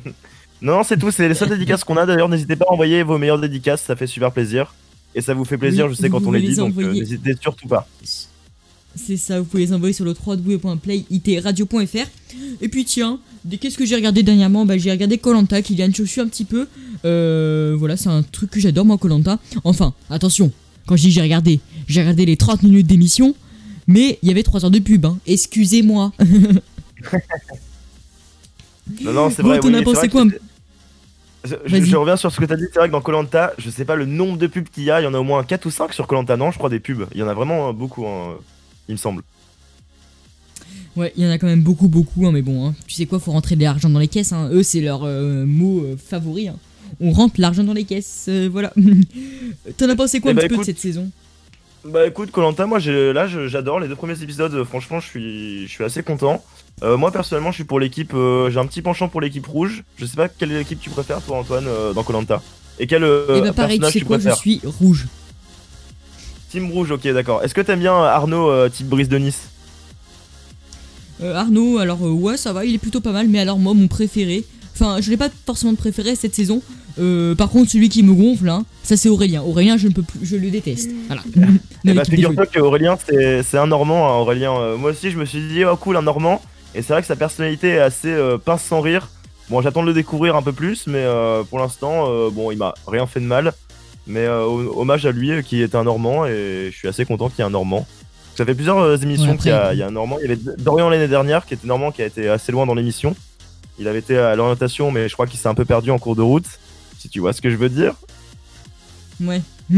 Non, non, c'est tout, c'est les seules dédicaces qu'on a. D'ailleurs, n'hésitez pas à envoyer vos meilleures dédicaces, ça fait super plaisir. Et ça vous fait plaisir, Oui, je sais, quand on les dit, donc euh, envoyer. n'hésitez surtout pas. C'est ça, vous pouvez les envoyer sur le www.playitradio.fr. Et puis tiens, qu'est-ce que j'ai regardé dernièrement? Bah j'ai regardé Colanta, Kylian, je suis un petit peu. Euh, voilà, c'est un truc que j'adore moi, Colanta. Enfin, attention, quand je dis j'ai regardé, j'ai regardé les 30 minutes d'émission, mais il y avait 3 heures de pub, hein. excusez-moi. Non, non, c'est Bon, vrai. t'en oui, as c'est pensé vrai que quoi c'est- je, je- Vas-y. je reviens sur ce que t'as dit, c'est vrai que dans Colanta, je sais pas le nombre de pubs qu'il y a, il y en a au moins 4 ou 5 sur Colanta, non, je crois des pubs. Il y en a vraiment beaucoup, hein, il me semble. Ouais, il y en a quand même beaucoup, beaucoup, hein, mais bon, hein. tu sais quoi, faut rentrer de l'argent dans les caisses, hein. eux c'est leur euh, mot euh, favori. hein. On rentre l'argent dans les caisses, euh, voilà. T'en as pensé quoi Eh un bah, petit peu de cette saison? Bah écoute, Colanta, moi là j'adore les deux premiers épisodes. Franchement, je suis, je suis assez content. Moi personnellement, je suis pour l'équipe. j'ai un petit penchant pour l'équipe rouge. Je sais pas quelle équipe tu préfères, toi, Antoine, dans Colanta. Et quel et bah pareil, tu sais tu quoi, je suis rouge. Team rouge, ok, d'accord. Est-ce que t'aimes bien Arnaud, euh, type Brice de Nice Euh, Arnaud, alors euh, ouais, ça va, il est plutôt pas mal, mais alors moi, mon préféré, enfin, je l'ai pas forcément de préféré cette saison. Euh, par contre, celui qui me gonfle, hein, ça c'est Aurélien. Aurélien, je ne peux plus, je le déteste. Voilà. Eh De bah, l'équipe des figure-toi qu'Aurélien, c'est un Normand, hein, Aurélien. Euh, moi aussi, je me suis dit, oh cool, un Normand. Et c'est vrai que sa personnalité est assez euh, pince sans rire. Bon, j'attends de le découvrir un peu plus, mais euh, pour l'instant, euh, bon, il m'a rien fait de mal. Mais euh, ho- hommage à lui euh, qui est un Normand, et je suis assez content qu'il y ait un Normand. Ça fait plusieurs euh, émissions Ouais, qu'il y, a- il y a un Normand. Il y avait Dorian l'année dernière, qui était Normand, qui a été assez loin dans l'émission. Il avait été à l'orientation, mais je crois qu'il s'est un peu perdu en cours de route. Si tu vois ce que je veux dire. Ouais.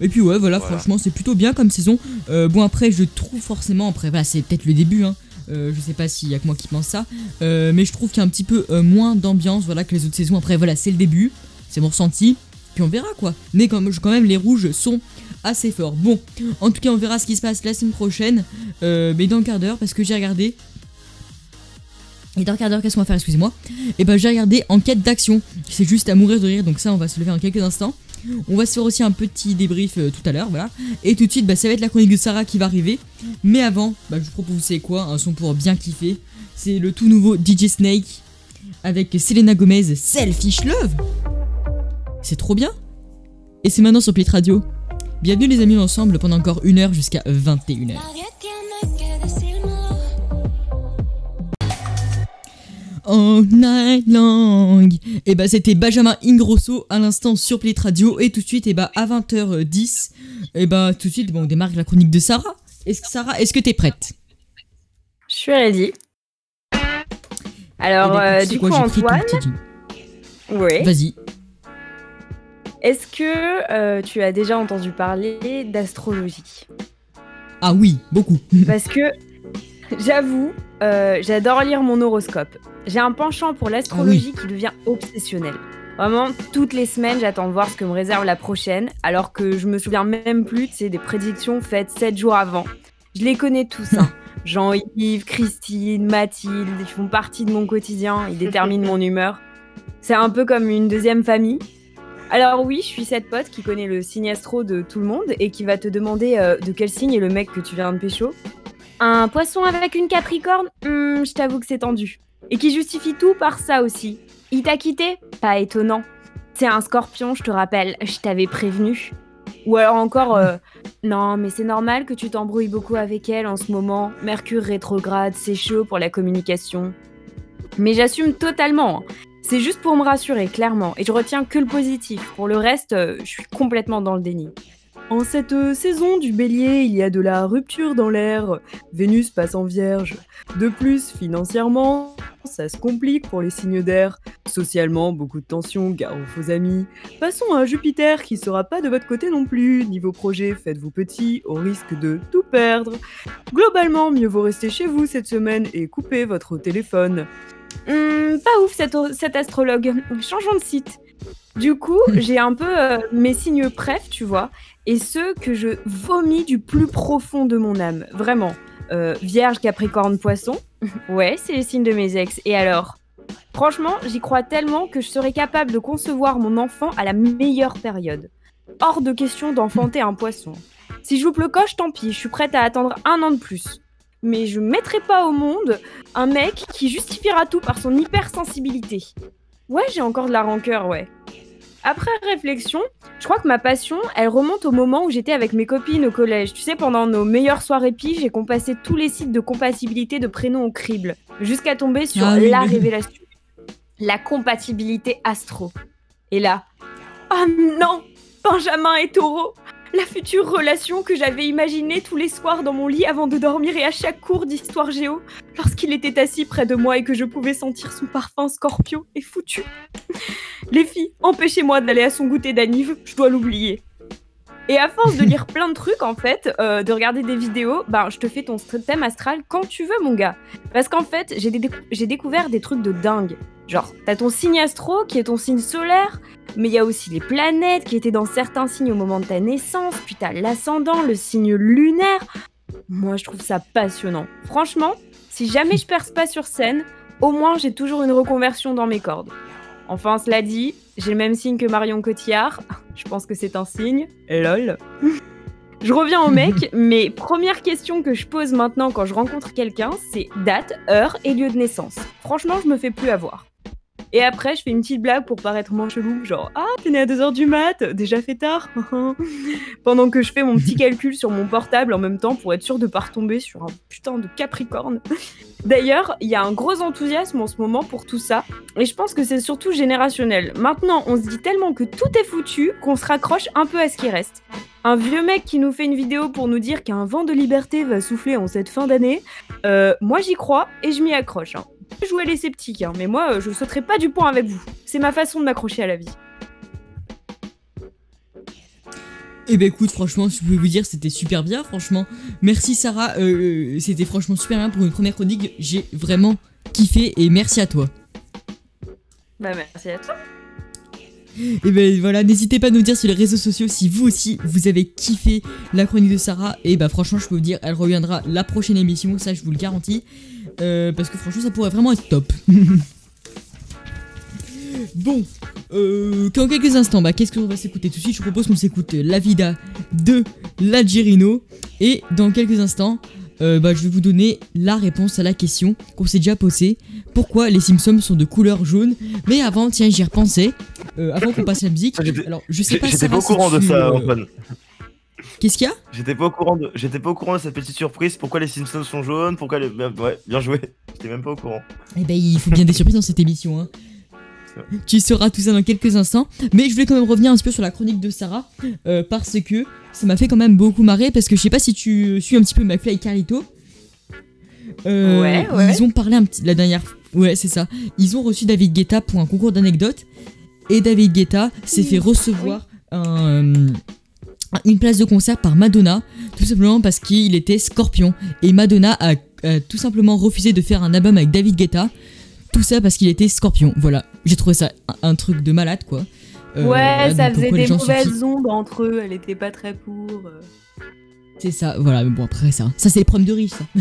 Et puis ouais, voilà, Voilà. franchement, c'est plutôt bien comme saison. Euh, bon, après, je trouve forcément, après, voilà, c'est peut-être le début, hein. Euh, je sais pas s'il y a que moi qui pense ça, Euh, mais je trouve qu'il y a un petit peu euh, moins d'ambiance, voilà, que les autres saisons. Après, voilà, c'est le début, c'est mon ressenti, puis on verra quoi. Mais comme quand même, les rouges sont assez forts. Bon, en tout cas, on verra ce qui se passe la semaine prochaine, mais dans le quart d'heure, parce que j'ai regardé. Et dans le quart d'heure, qu'est-ce qu'on va faire, excusez-moi Et ben, j'ai regardé Enquête d'action. C'est juste à mourir de rire, donc ça, on va se lever en quelques instants. On va se faire aussi un petit débrief euh, tout à l'heure, voilà. Et tout de suite, bah, ça va être la chronique de Sarah qui va arriver. Mais avant, bah, je vous propose, savez quoi, un son pour bien kiffer. C'est le tout nouveau DJ Snake avec Selena Gomez, Selfish Love. C'est trop bien. Et c'est maintenant sur Play Radio. Bienvenue les amis ensemble pendant encore une heure jusqu'à 21h. All night long. Et bah c'était Benjamin Ingrosso à l'instant sur Play Radio et tout de suite et bah à 20h10 et bah tout de suite bon, on démarre la chronique de Sarah. Est-ce que Sarah, est-ce que t'es prête? Je suis ready. Alors, Eh ben, euh, du quoi, coup, Antoine, oui. Vas-y. Est-ce que euh, tu as déjà entendu parler d'astrologie? Ah oui, beaucoup. Parce que, j'avoue, euh, j'adore lire mon horoscope. J'ai un penchant pour l'astrologie qui devient obsessionnel. Vraiment, toutes les semaines, j'attends de voir ce que me réserve la prochaine, alors que je me souviens même plus, c'est des prédictions faites 7 jours avant. Je les connais tous, hein. Jean-Yves, Christine, Mathilde, ils font partie de mon quotidien, ils déterminent mon humeur. C'est un peu comme une deuxième famille. Alors oui, je suis cette pote qui connaît le signe astro de tout le monde et qui va te demander euh, de quel signe est le mec que tu viens de pécho. Un poisson avec une capricorne Hmm, Je t'avoue que c'est tendu. Et qui justifie tout par ça aussi. Il t'a quitté? Pas étonnant. C'est un scorpion, je te rappelle, je t'avais prévenu. Ou alors encore, euh, non, mais c'est normal que tu t'embrouilles beaucoup avec elle en ce moment. Mercure rétrograde, c'est chaud pour la communication. Mais j'assume totalement. hein. C'est juste pour me rassurer, clairement. Et je retiens que le positif. Pour le reste, euh, je suis complètement dans le déni. En cette euh, saison du bélier, il y a de la rupture dans l'air. Vénus passe en vierge. De plus, financièrement, ça se complique pour les signes d'air. Socialement, beaucoup de tensions, gare aux faux amis. Passons à Jupiter qui sera pas de votre côté non plus. Niveau projet, faites-vous petit au risque de tout perdre. Globalement, mieux vaut rester chez vous cette semaine et couper votre téléphone. Hmm, pas ouf cet, cet astrologue. Changeons de site. Du coup, j'ai un peu euh, mes signes préf, tu vois, et ceux que je vomis du plus profond de mon âme. Vraiment. Euh, Vierge, Capricorne, Poisson. ouais, c'est les signes de mes ex. Et alors? Franchement, j'y crois tellement que je serais capable de concevoir mon enfant à la meilleure période. Hors de question d'enfanter un poisson. Si je loupe le coche, tant pis, je suis prête à attendre un an de plus. Mais je mettrai pas au monde un mec qui justifiera tout par son hypersensibilité. Ouais, j'ai encore de la rancœur, ouais. Après réflexion, je crois que ma passion, elle remonte au moment où j'étais avec mes copines au collège. Tu sais, pendant nos meilleures soirées piges, j'ai compassé tous les sites de compatibilité de prénoms au crible, jusqu'à tomber sur Ah oui, la oui. révélation. La compatibilité astro. Et là, oh non Benjamin et Taureau La future relation que j'avais imaginée tous les soirs dans mon lit avant de dormir et à chaque cours d'histoire géo, lorsqu'il était assis près de moi et que je pouvais sentir son parfum scorpio est foutu. Les filles, empêchez-moi d'aller à son goûter d'anniv, je dois l'oublier. Et à force de lire plein de trucs, en fait, euh, de regarder des vidéos, ben, je te fais ton thème astral quand tu veux, mon gars. Parce qu'en fait, j'ai découvert des trucs de dingue. Genre, t'as ton signe astro qui est ton signe solaire, mais il y a aussi les planètes qui étaient dans certains signes au moment de ta naissance, puis t'as l'ascendant, le signe lunaire. Moi, je trouve ça passionnant. Franchement, si jamais je perce pas sur scène, au moins j'ai toujours une reconversion dans mes cordes. Enfin, cela dit, j'ai le même signe que Marion Cotillard. Je pense que c'est un signe. Lol. Je reviens au mec, mais première question que je pose maintenant quand je rencontre quelqu'un, c'est date, heure et lieu de naissance. Franchement, je me fais plus avoir. Et après, je fais une petite blague pour paraître moins chelou, genre Ah, t'es né à 2h du mat, déjà fait tard. Pendant que je fais mon petit calcul sur mon portable en même temps pour être sûr de pas retomber sur un putain de capricorne. D'ailleurs, il y a un gros enthousiasme en ce moment pour tout ça, et je pense que c'est surtout générationnel. Maintenant, on se dit tellement que tout est foutu qu'on se raccroche un peu à ce qui reste. Un vieux mec qui nous fait une vidéo pour nous dire qu'un vent de liberté va souffler en cette fin d'année, euh, moi j'y crois et je m'y accroche. Hein. Jouer les sceptiques, hein, mais moi euh, je sauterai pas du pont avec vous. C'est ma façon de m'accrocher à la vie. Eh ben écoute, franchement, je peux vous dire, c'était super bien, franchement. Merci Sarah, euh, c'était franchement super bien pour une première chronique. J'ai vraiment kiffé et merci à toi. Bah merci à toi. Et ben voilà, n'hésitez pas à nous dire sur les réseaux sociaux si vous aussi vous avez kiffé la chronique de Sarah. Et bah franchement, je peux vous dire, elle reviendra la prochaine émission, ça je vous le garantis. Euh, parce que franchement, ça pourrait vraiment être top. bon, euh, dans quelques instants, bah, qu'est-ce qu'on va s'écouter tout de suite? Je propose qu'on s'écoute La Vida de l'Algerino. Et dans quelques instants, euh, bah, je vais vous donner la réponse à la question qu'on s'est déjà posée. Pourquoi les Simpsons sont de couleur jaune Mais avant, tiens, j'y repensais. Euh, avant qu'on passe à la musique. Alors, je sais pas J'étais pas au courant de ça, euh, Antoine. Qu'est-ce qu'il y a? J'étais pas au courant de, j'étais pas au courant de cette petite surprise. Pourquoi les Simpsons sont jaunes? Pourquoi les, bien- ouais, bien joué. J'étais même pas au courant. Eh ben, il faut bien des surprises dans cette émission. Hein. Tu sauras tout ça dans quelques instants. Mais je voulais quand même revenir un petit peu sur la chronique de Sarah. euh, parce que ça m'a fait quand même beaucoup marrer. Parce que je sais pas si tu suis un petit peu McFly et Carlito. Euh, Ouais, ouais. Ils ont parlé un petit. La dernière. Ouais, c'est ça. Ils ont reçu David Guetta pour un concours d'anecdotes. Et David Guetta s'est fait recevoir un, euh, une place de concert par Madonna. Tout simplement parce qu'il était scorpion. Et Madonna a, a tout simplement refusé de faire un album avec David Guetta. Tout ça parce qu'il était scorpion. Voilà. J'ai trouvé ça un, un truc de malade, quoi. Euh, ouais, ça faisait des mauvaises ondes entre eux, elle était pas très pour. euh. C'est ça, voilà, mais bon après ça, ça c'est les problèmes de riches ça.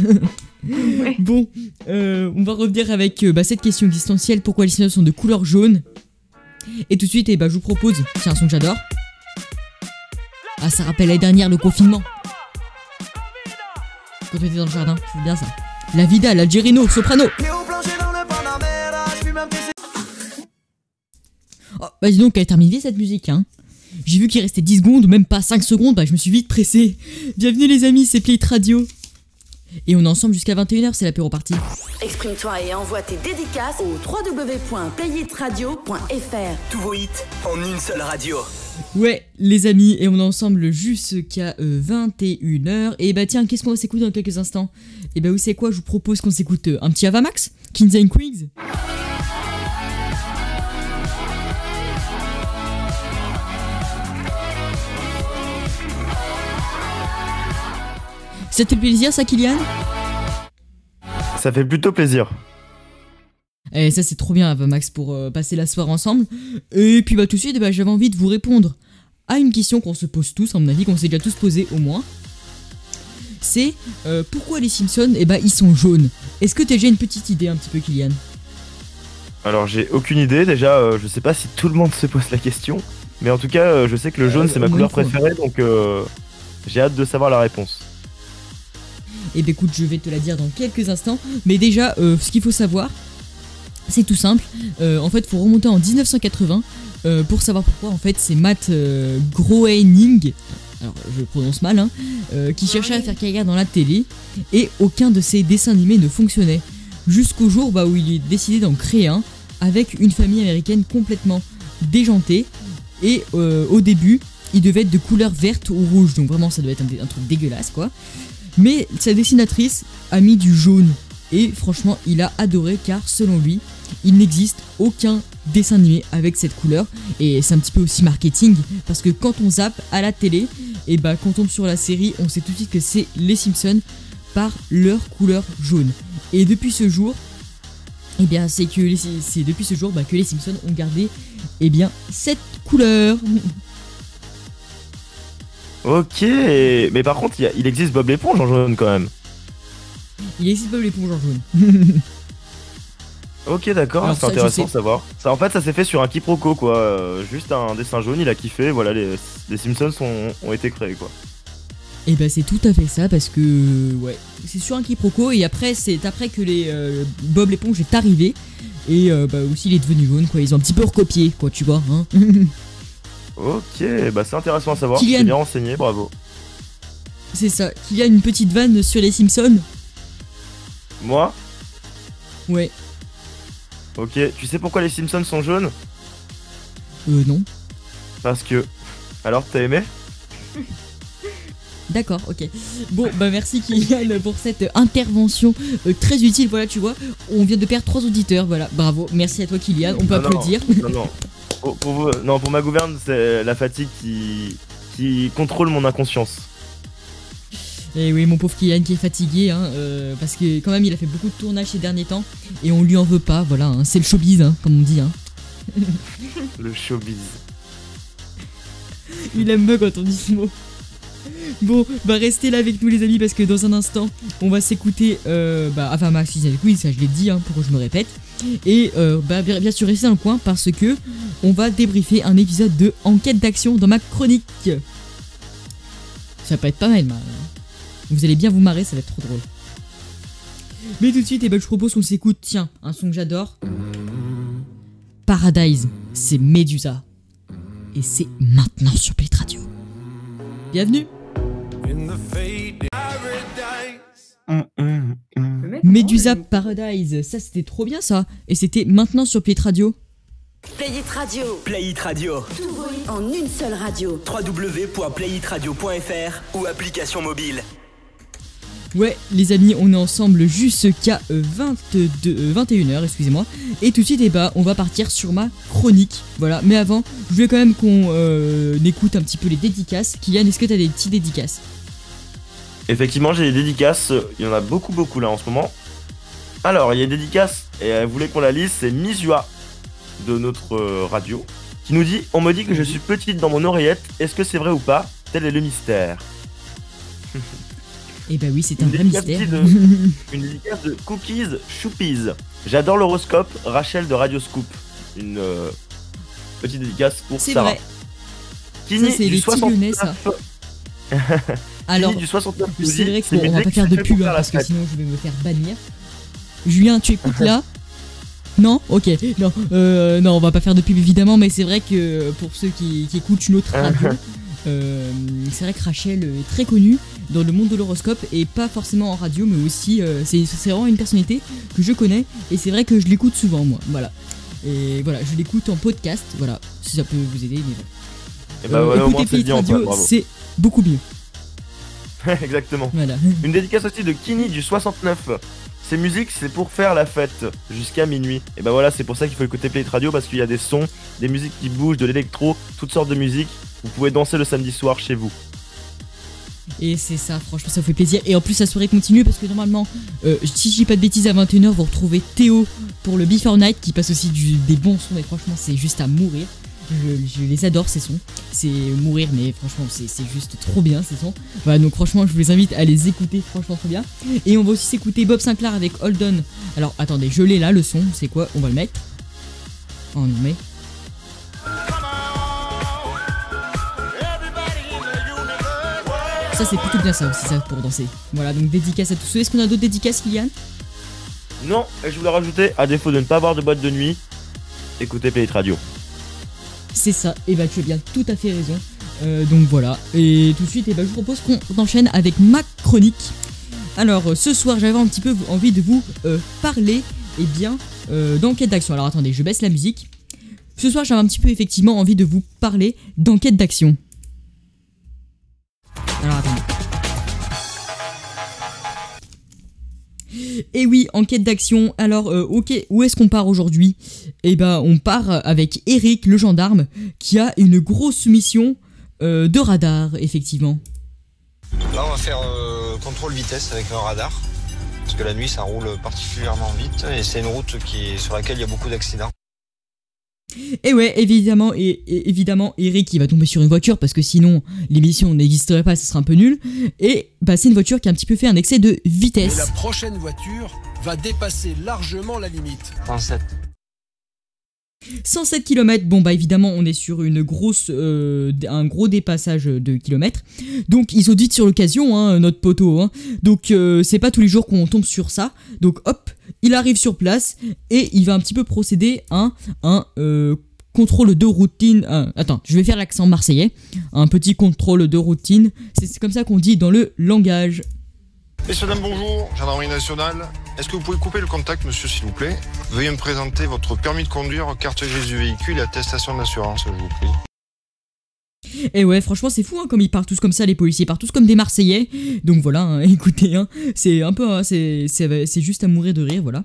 Ouais. Bon, euh, on va revenir avec euh, bah, cette question existentielle, pourquoi les signaux sont de couleur jaune? Et tout de suite, eh bah, je vous propose, c'est un son que j'adore. Ah ça rappelle l'année dernière le confinement. Quand on était dans le jardin, c'est bien ça. La Vida, l'Algerino, Soprano. Oh, bah dis donc, elle termine vite cette musique, hein. J'ai vu qu'il restait 10 secondes, ou même pas 5 secondes, bah je me suis vite pressé. Bienvenue les amis, c'est Play Radio. Et on est ensemble jusqu'à 21h, c'est l'apéro party. Exprime-toi et envoie tes dédicaces au www.playhitradio.fr. Tous vos hits en une seule radio. Ouais, les amis, et on est ensemble jusqu'à 21h. Et bah tiens, qu'est-ce qu'on va s'écouter dans quelques instants? Et bah vous savez quoi, je vous propose qu'on s'écoute euh, un petit Avamax, Kings and Queens? Ça te fait plaisir ça, Kylian? Ça fait plutôt plaisir. Et ça c'est trop bien Avamax pour euh, passer la soirée ensemble. Et puis bah tout de suite, bah, j'avais envie de vous répondre à une question qu'on se pose tous, à mon avis qu'on s'est déjà tous posé au moins. C'est euh, pourquoi les Simpsons, eh bah ils sont jaunes? Est-ce que t'as déjà une petite idée un petit peu Kylian? Alors j'ai aucune idée. Déjà, euh, je sais pas si tout le monde se pose la question, mais en tout cas, euh, je sais que le jaune c'est ma couleur préférée, donc j'ai hâte de savoir la réponse. Eh ben écoute, je vais te la dire dans quelques instants. Mais déjà, euh, ce qu'il faut savoir, c'est tout simple. Euh, en fait, faut remonter en 1980 euh, pour savoir pourquoi. En fait, c'est Matt Groening, alors je prononce mal, hein, qui cherchait à faire carrière dans la télé et aucun de ses dessins animés ne fonctionnait. Jusqu'au jour bah, où il est décidé d'en créer un avec une famille américaine complètement déjantée. Et au début, il devait être de couleur verte ou rouge, donc vraiment ça devait être un truc dégueulasse quoi. Mais sa dessinatrice a mis du jaune. Et franchement, il a adoré car selon lui, il n'existe aucun dessin animé avec cette couleur. Et c'est un petit peu aussi marketing parce que quand on zappe à la télé, et bah quand on tombe sur la série, on sait tout de suite que c'est les Simpsons par leur couleur jaune. Et depuis ce jour, eh bien, c'est que c'est depuis ce jour bah, que les Simpsons ont gardé eh bien cette couleur. Ok, mais par contre, il, y a- il existe Bob l'éponge en jaune quand même. Il existe pas l'éponge en jaune. Ok, d'accord, c'est intéressant de savoir. Ça, en fait, ça s'est fait sur un quiproquo, quoi. euh, juste un dessin jaune, il a kiffé, voilà, les, les Simpsons sont- ont été créés, quoi. Et bah c'est tout à fait ça parce que ouais, c'est sur un quiproquo et après c'est après que les euh, Bob l'éponge est arrivé et euh, bah aussi il est devenu jaune quoi, ils ont un petit peu recopié quoi, tu vois hein. Ok, bah c'est intéressant à savoir. Kylian. C'est bien renseigné, bravo. c'est ça, qu'il y a une petite vanne sur les Simpsons. Moi, Ouais, ok, tu sais pourquoi les Simpsons sont jaunes? Euh non. Parce que. Alors, t'as aimé? D'accord, ok. Bon, bah merci Kylian pour cette intervention euh, très utile. Voilà, tu vois, on vient de perdre trois auditeurs. Voilà, bravo. Merci à toi Kylian. On peut Non, non. applaudir. Non, non. Pour, pour non, pour ma gouverne, c'est la fatigue qui, qui contrôle mon inconscience. Et oui, mon pauvre Kylian qui est fatigué, hein, euh, parce que quand même il a fait beaucoup de tournages ces derniers temps et on lui en veut pas. Voilà, hein, c'est le showbiz, hein, comme on dit. Hein. Le showbiz. Il aime bien quand on dit ce mot. Bon, bah restez là avec nous les amis parce que dans un instant, on va s'écouter, euh, bah, enfin Max avec oui, ça je l'ai dit, hein, pourquoi je me répète. Et euh, bah, bien, sûr, restez dans le coin parce que on va débriefer un épisode de Enquête d'action dans ma chronique. Ça va pas être pas mal, mal. Vous allez bien vous marrer, ça va être trop drôle. Mais tout de suite, ben, je propose qu'on s'écoute, tiens, un son que j'adore. Paradise, c'est Medusa. Et c'est maintenant sur Play Radio. Bienvenue Medusa Paradise, ça c'était trop bien ça. Et c'était maintenant sur Play Radio. Play It Radio. Play It Radio. Tout volume en une seule radio. www.playitradio.fr ou application mobile. Ouais, les amis, on est ensemble jusqu'à euh, 22, euh, 21h, excusez-moi. Et tout de suite, eh bah, on va partir sur ma chronique. Voilà, mais avant, je voulais quand même qu'on euh, écoute un petit peu les dédicaces. Kylian, est-ce que t'as des petits dédicaces? Effectivement, j'ai des dédicaces. Il y en a beaucoup, beaucoup là en ce moment. Alors, il y a une dédicace, et elle voulait qu'on la lise, c'est Misua de notre euh, radio, qui nous dit On me dit que je suis petite dans mon oreillette, est-ce que c'est vrai ou pas? Tel est le mystère. Eh bah oui, c'est un Une vrai dédicace mystère. de- Une dédicace de Cookies Choupies. J'adore l'horoscope, Rachel de Radio Scoop. Une euh, petite dédicace pour c'est Sarah. vrai. Kini Ça, c'est les petits lyonnais, ça. 69. Alors, du 69 nous c'est vrai qu'on va pas faire de pub hein, parce que sinon je vais me faire bannir. Julien, tu écoutes là? Non? Ok, non, euh, non, on va pas faire de pub évidemment, mais c'est vrai que pour ceux qui, qui écoutent une autre radio, euh, c'est vrai que Rachel est très connue dans le monde de l'horoscope et pas forcément en radio, mais aussi euh, c'est c'est vraiment une personnalité que je connais et c'est vrai que je l'écoute souvent moi. Voilà. Et voilà, je l'écoute en podcast, voilà, si ça peut vous aider. Mais voilà. Et bah Euh, voilà, au moins Radio, c'est beaucoup mieux. Exactement. Voilà. Une dédicace aussi de Kini du 69. Ces musiques, c'est pour faire la fête jusqu'à minuit. Et bah voilà, c'est pour ça qu'il faut écouter Play Radio parce qu'il y a des sons, des musiques qui bougent, de l'électro, toutes sortes de musiques. Vous pouvez danser le samedi soir chez vous. Et c'est ça, franchement, ça fait plaisir. Et en plus, la soirée continue parce que normalement, euh, si je dis pas de bêtises, à 21h, vous retrouvez Théo pour le Before Night qui passe aussi du- des bons sons. Et franchement, c'est juste à mourir. Je, les adore ces sons. C'est mourir, mais franchement, c'est juste trop bien ces sons. Donc franchement, je vous invite à les écouter, franchement, trop bien. Et on va aussi s'écouter Bob Sinclair avec Hold On. Alors, attendez, je l'ai là, le son, c'est quoi? On va le mettre. Oh non, mais. Ça, c'est plutôt bien ça aussi, ça, pour danser. Voilà, donc dédicace à tous ceux. Est-ce qu'on a d'autres dédicaces, Kylian? Non, et je voulais rajouter, à défaut de ne pas avoir de boîte de nuit, écoutez Play Radio. C'est ça, et bah tu as bien tout à fait raison. Euh, donc voilà, et tout de suite, et bah, je vous propose qu'on enchaîne avec ma chronique. Alors euh, ce soir, j'avais un petit peu envie de vous euh, parler, et bien, euh, d'enquête d'action. Alors attendez, je baisse la musique. Ce soir, j'avais un petit peu effectivement envie de vous parler d'enquête d'action. Alors attendez. Et oui, enquête d'action. Alors, euh, ok, où est-ce qu'on part aujourd'hui? Eh ben, on part avec Eric, le gendarme, qui a une grosse mission euh, de radar, effectivement. Là, on va faire euh, contrôle vitesse avec un radar. Parce que la nuit, ça roule particulièrement vite et c'est une route sur laquelle il y a beaucoup d'accidents. Et ouais, évidemment, et, et- évidemment, Eric il va tomber sur une voiture parce que sinon l'émission n'existerait pas, ce serait un peu nul. Et bah c'est une voiture qui a un petit peu fait un excès de Et vitesse. la prochaine voiture va dépasser largement la limite. 37. 107 km, bon bah évidemment on est sur une grosse, euh, un gros dépassage de kilomètres. Donc ils dit sur l'occasion, hein, notre poteau. hein. Donc euh, c'est pas tous les jours qu'on tombe sur ça. Donc hop, il arrive sur place et il va un petit peu procéder à un euh, contrôle de routine. attends, je vais faire l'accent marseillais. Un petit contrôle de routine. C'est comme ça qu'on dit dans le langage. Messieurs, dames, bonjour, gendarmerie nationale. Est-ce que vous pouvez couper le contact, monsieur, s'il vous plaît Veuillez me présenter votre permis de conduire, carte grise du véhicule et attestation d'assurance, je vous prie. Et ouais, franchement, c'est fou, hein, comme ils parlent tous comme ça, les policiers partent tous comme des Marseillais. Donc voilà, hein, écoutez, hein, c'est un peu, hein, c'est juste à mourir de rire, voilà.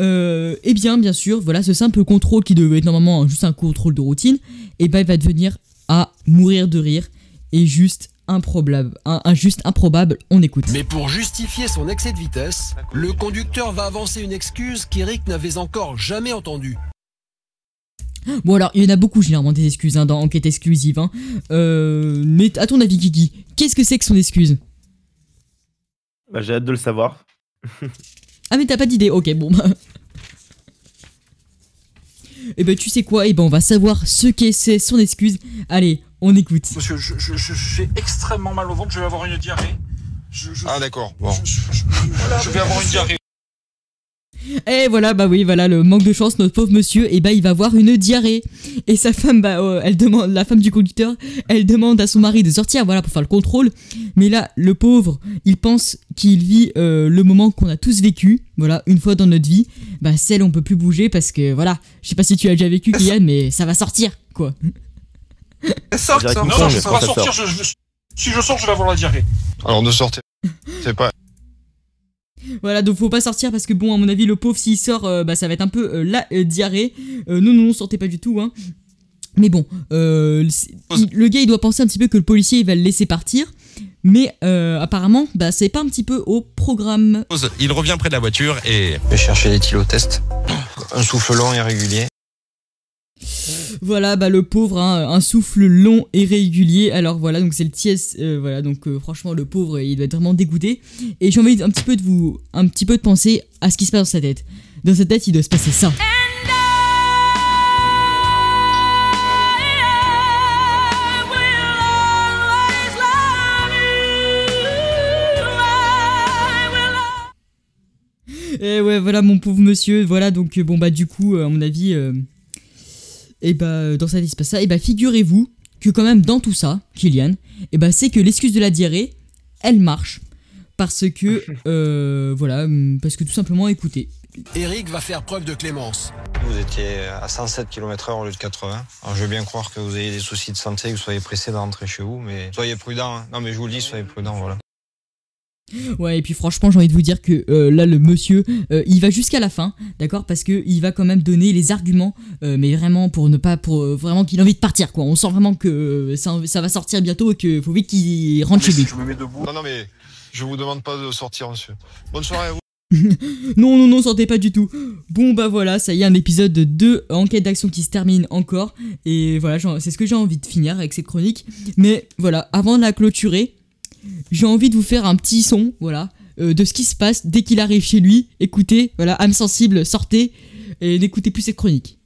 Euh, et bien, bien sûr, voilà, ce simple contrôle qui devait être normalement juste un contrôle de routine, et ben il va devenir à mourir de rire et juste improbable, un, un juste improbable. On écoute. Mais pour justifier son excès de vitesse, le conducteur va avancer une excuse qu'Eric n'avait encore jamais entendue. Bon alors, il y en a beaucoup généralement des excuses hein, dans Enquête exclusive. Hein. Euh, mais à ton avis, Kiki, qu'est-ce que c'est que son excuse? Bah, J'ai hâte de le savoir. Ah mais t'as pas d'idée, ok bon bah. Et ben tu sais quoi, et ben on va savoir ce qu'est c'est son excuse. Allez, on écoute. Monsieur, je- je- je- j'ai extrêmement mal au ventre, je vais avoir une diarrhée. Je, je- Ah, d'accord, bon. je- je- je- je vais avoir une diarrhée. Et voilà, bah oui, voilà le manque de chance, notre pauvre monsieur, et ben il va avoir une diarrhée. Et sa femme, bah euh, elle demande, la femme du conducteur, elle demande à son mari de sortir, voilà, pour faire le contrôle. Mais là, le pauvre, il pense qu'il vit euh, le moment qu'on a tous vécu, voilà, une fois dans notre vie. Bah celle on peut plus bouger parce que voilà, je sais pas si tu as déjà vécu, Kylian, mais ça va sortir, quoi. Sors, Non, non, je peux ça pas sort. sortir, je- je- si je sors, je vais avoir la diarrhée. Alors, ne sortez C'est pas... Voilà, donc faut pas sortir parce que bon, à mon avis, le pauvre s'il sort, euh, bah ça va être un peu euh, la euh, diarrhée. Euh, non, non, non, sortez pas du tout, hein. Mais bon, euh, il- le gars il doit penser un petit peu que le policier il va le laisser partir. Mais euh, apparemment, bah c'est pas un petit peu au programme. Il revient près de la voiture et Je vais chercher l'éthylotest. Un souffle long et régulier. Voilà, bah le pauvre, hein, un souffle long et régulier. Alors voilà, donc c'est le tiers. euh, voilà, donc euh, franchement, le pauvre, il doit être vraiment dégoûté. Et j'ai envie un petit peu de vous, un petit peu de penser à ce qui se passe dans sa tête. Dans sa tête, il doit se passer ça. Et ouais, voilà mon pauvre monsieur. Voilà, donc euh, bon bah du coup, euh, à mon avis, et bah euh, dans sa vie il se passe ça. Et bah figurez-vous que quand même dans tout ça, Kylian, et bah c'est que l'excuse de la diarrhée, elle marche parce que euh, voilà, hum, parce que tout simplement, écoutez. Eric va faire preuve de clémence. Vous étiez à 107 km/h au lieu de 80. Alors, je veux bien croire que vous ayez des soucis de santé, que vous soyez pressé de rentrer chez vous, mais soyez prudent. hein. Non, mais je vous le dis, soyez prudent, voilà. Ouais, et puis franchement, j'ai envie de vous dire que euh, là, le monsieur, euh, il va jusqu'à la fin, d'accord Parce que il va quand même donner les arguments, euh, mais vraiment pour ne pas, pour vraiment qu'il a envie de partir, quoi. On sent vraiment que ça, ça va sortir bientôt et qu'il faut vite qu'il rentre chez lui. Je me mets debout. Non, non, mais je vous demande pas de sortir, monsieur. Bonne soirée à vous. Non, non, non, sortez pas du tout. Bon, bah voilà, ça y est, un épisode de deux enquêtes d'action qui se termine encore. Et voilà, c'est ce que j'ai envie de finir avec cette chronique. Mais voilà, avant de la clôturer, j'ai envie de vous faire un petit son, voilà, euh, de ce qui se passe dès qu'il arrive chez lui. Écoutez, voilà, âme sensible, sortez et n'écoutez plus cette chronique.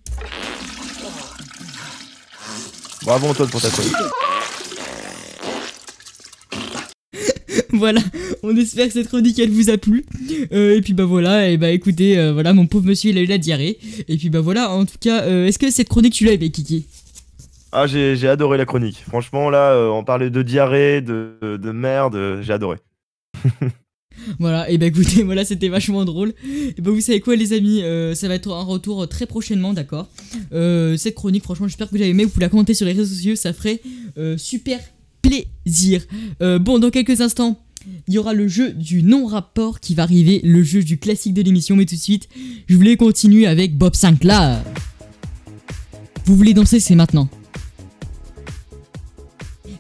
Bravo Antoine pour ta chronique. voilà, on espère que cette chronique elle vous a plu. Euh, et puis bah voilà, et bah écoutez, euh, voilà, mon pauvre monsieur il a eu la diarrhée. Et puis bah voilà, en tout cas, euh, est-ce que cette chronique tu l'as aimée, Kiki? Ah, j'ai adoré la chronique. Franchement, là, euh, on parlait de diarrhée, de, de merde, euh, j'ai adoré. Voilà, et bah écoutez, voilà, c'était vachement drôle. Et bah vous savez quoi, les amis, euh, ça va être un retour très prochainement, d'accord? Cette chronique, franchement, j'espère que vous avez aimé. Vous pouvez la commenter sur les réseaux sociaux, ça ferait super plaisir. Bon, dans quelques instants. Il y aura le jeu du non-rapport qui va arriver, le jeu du classique de l'émission, mais tout de suite, je voulais continuer avec Bob Sinclair. Vous voulez danser, c'est maintenant.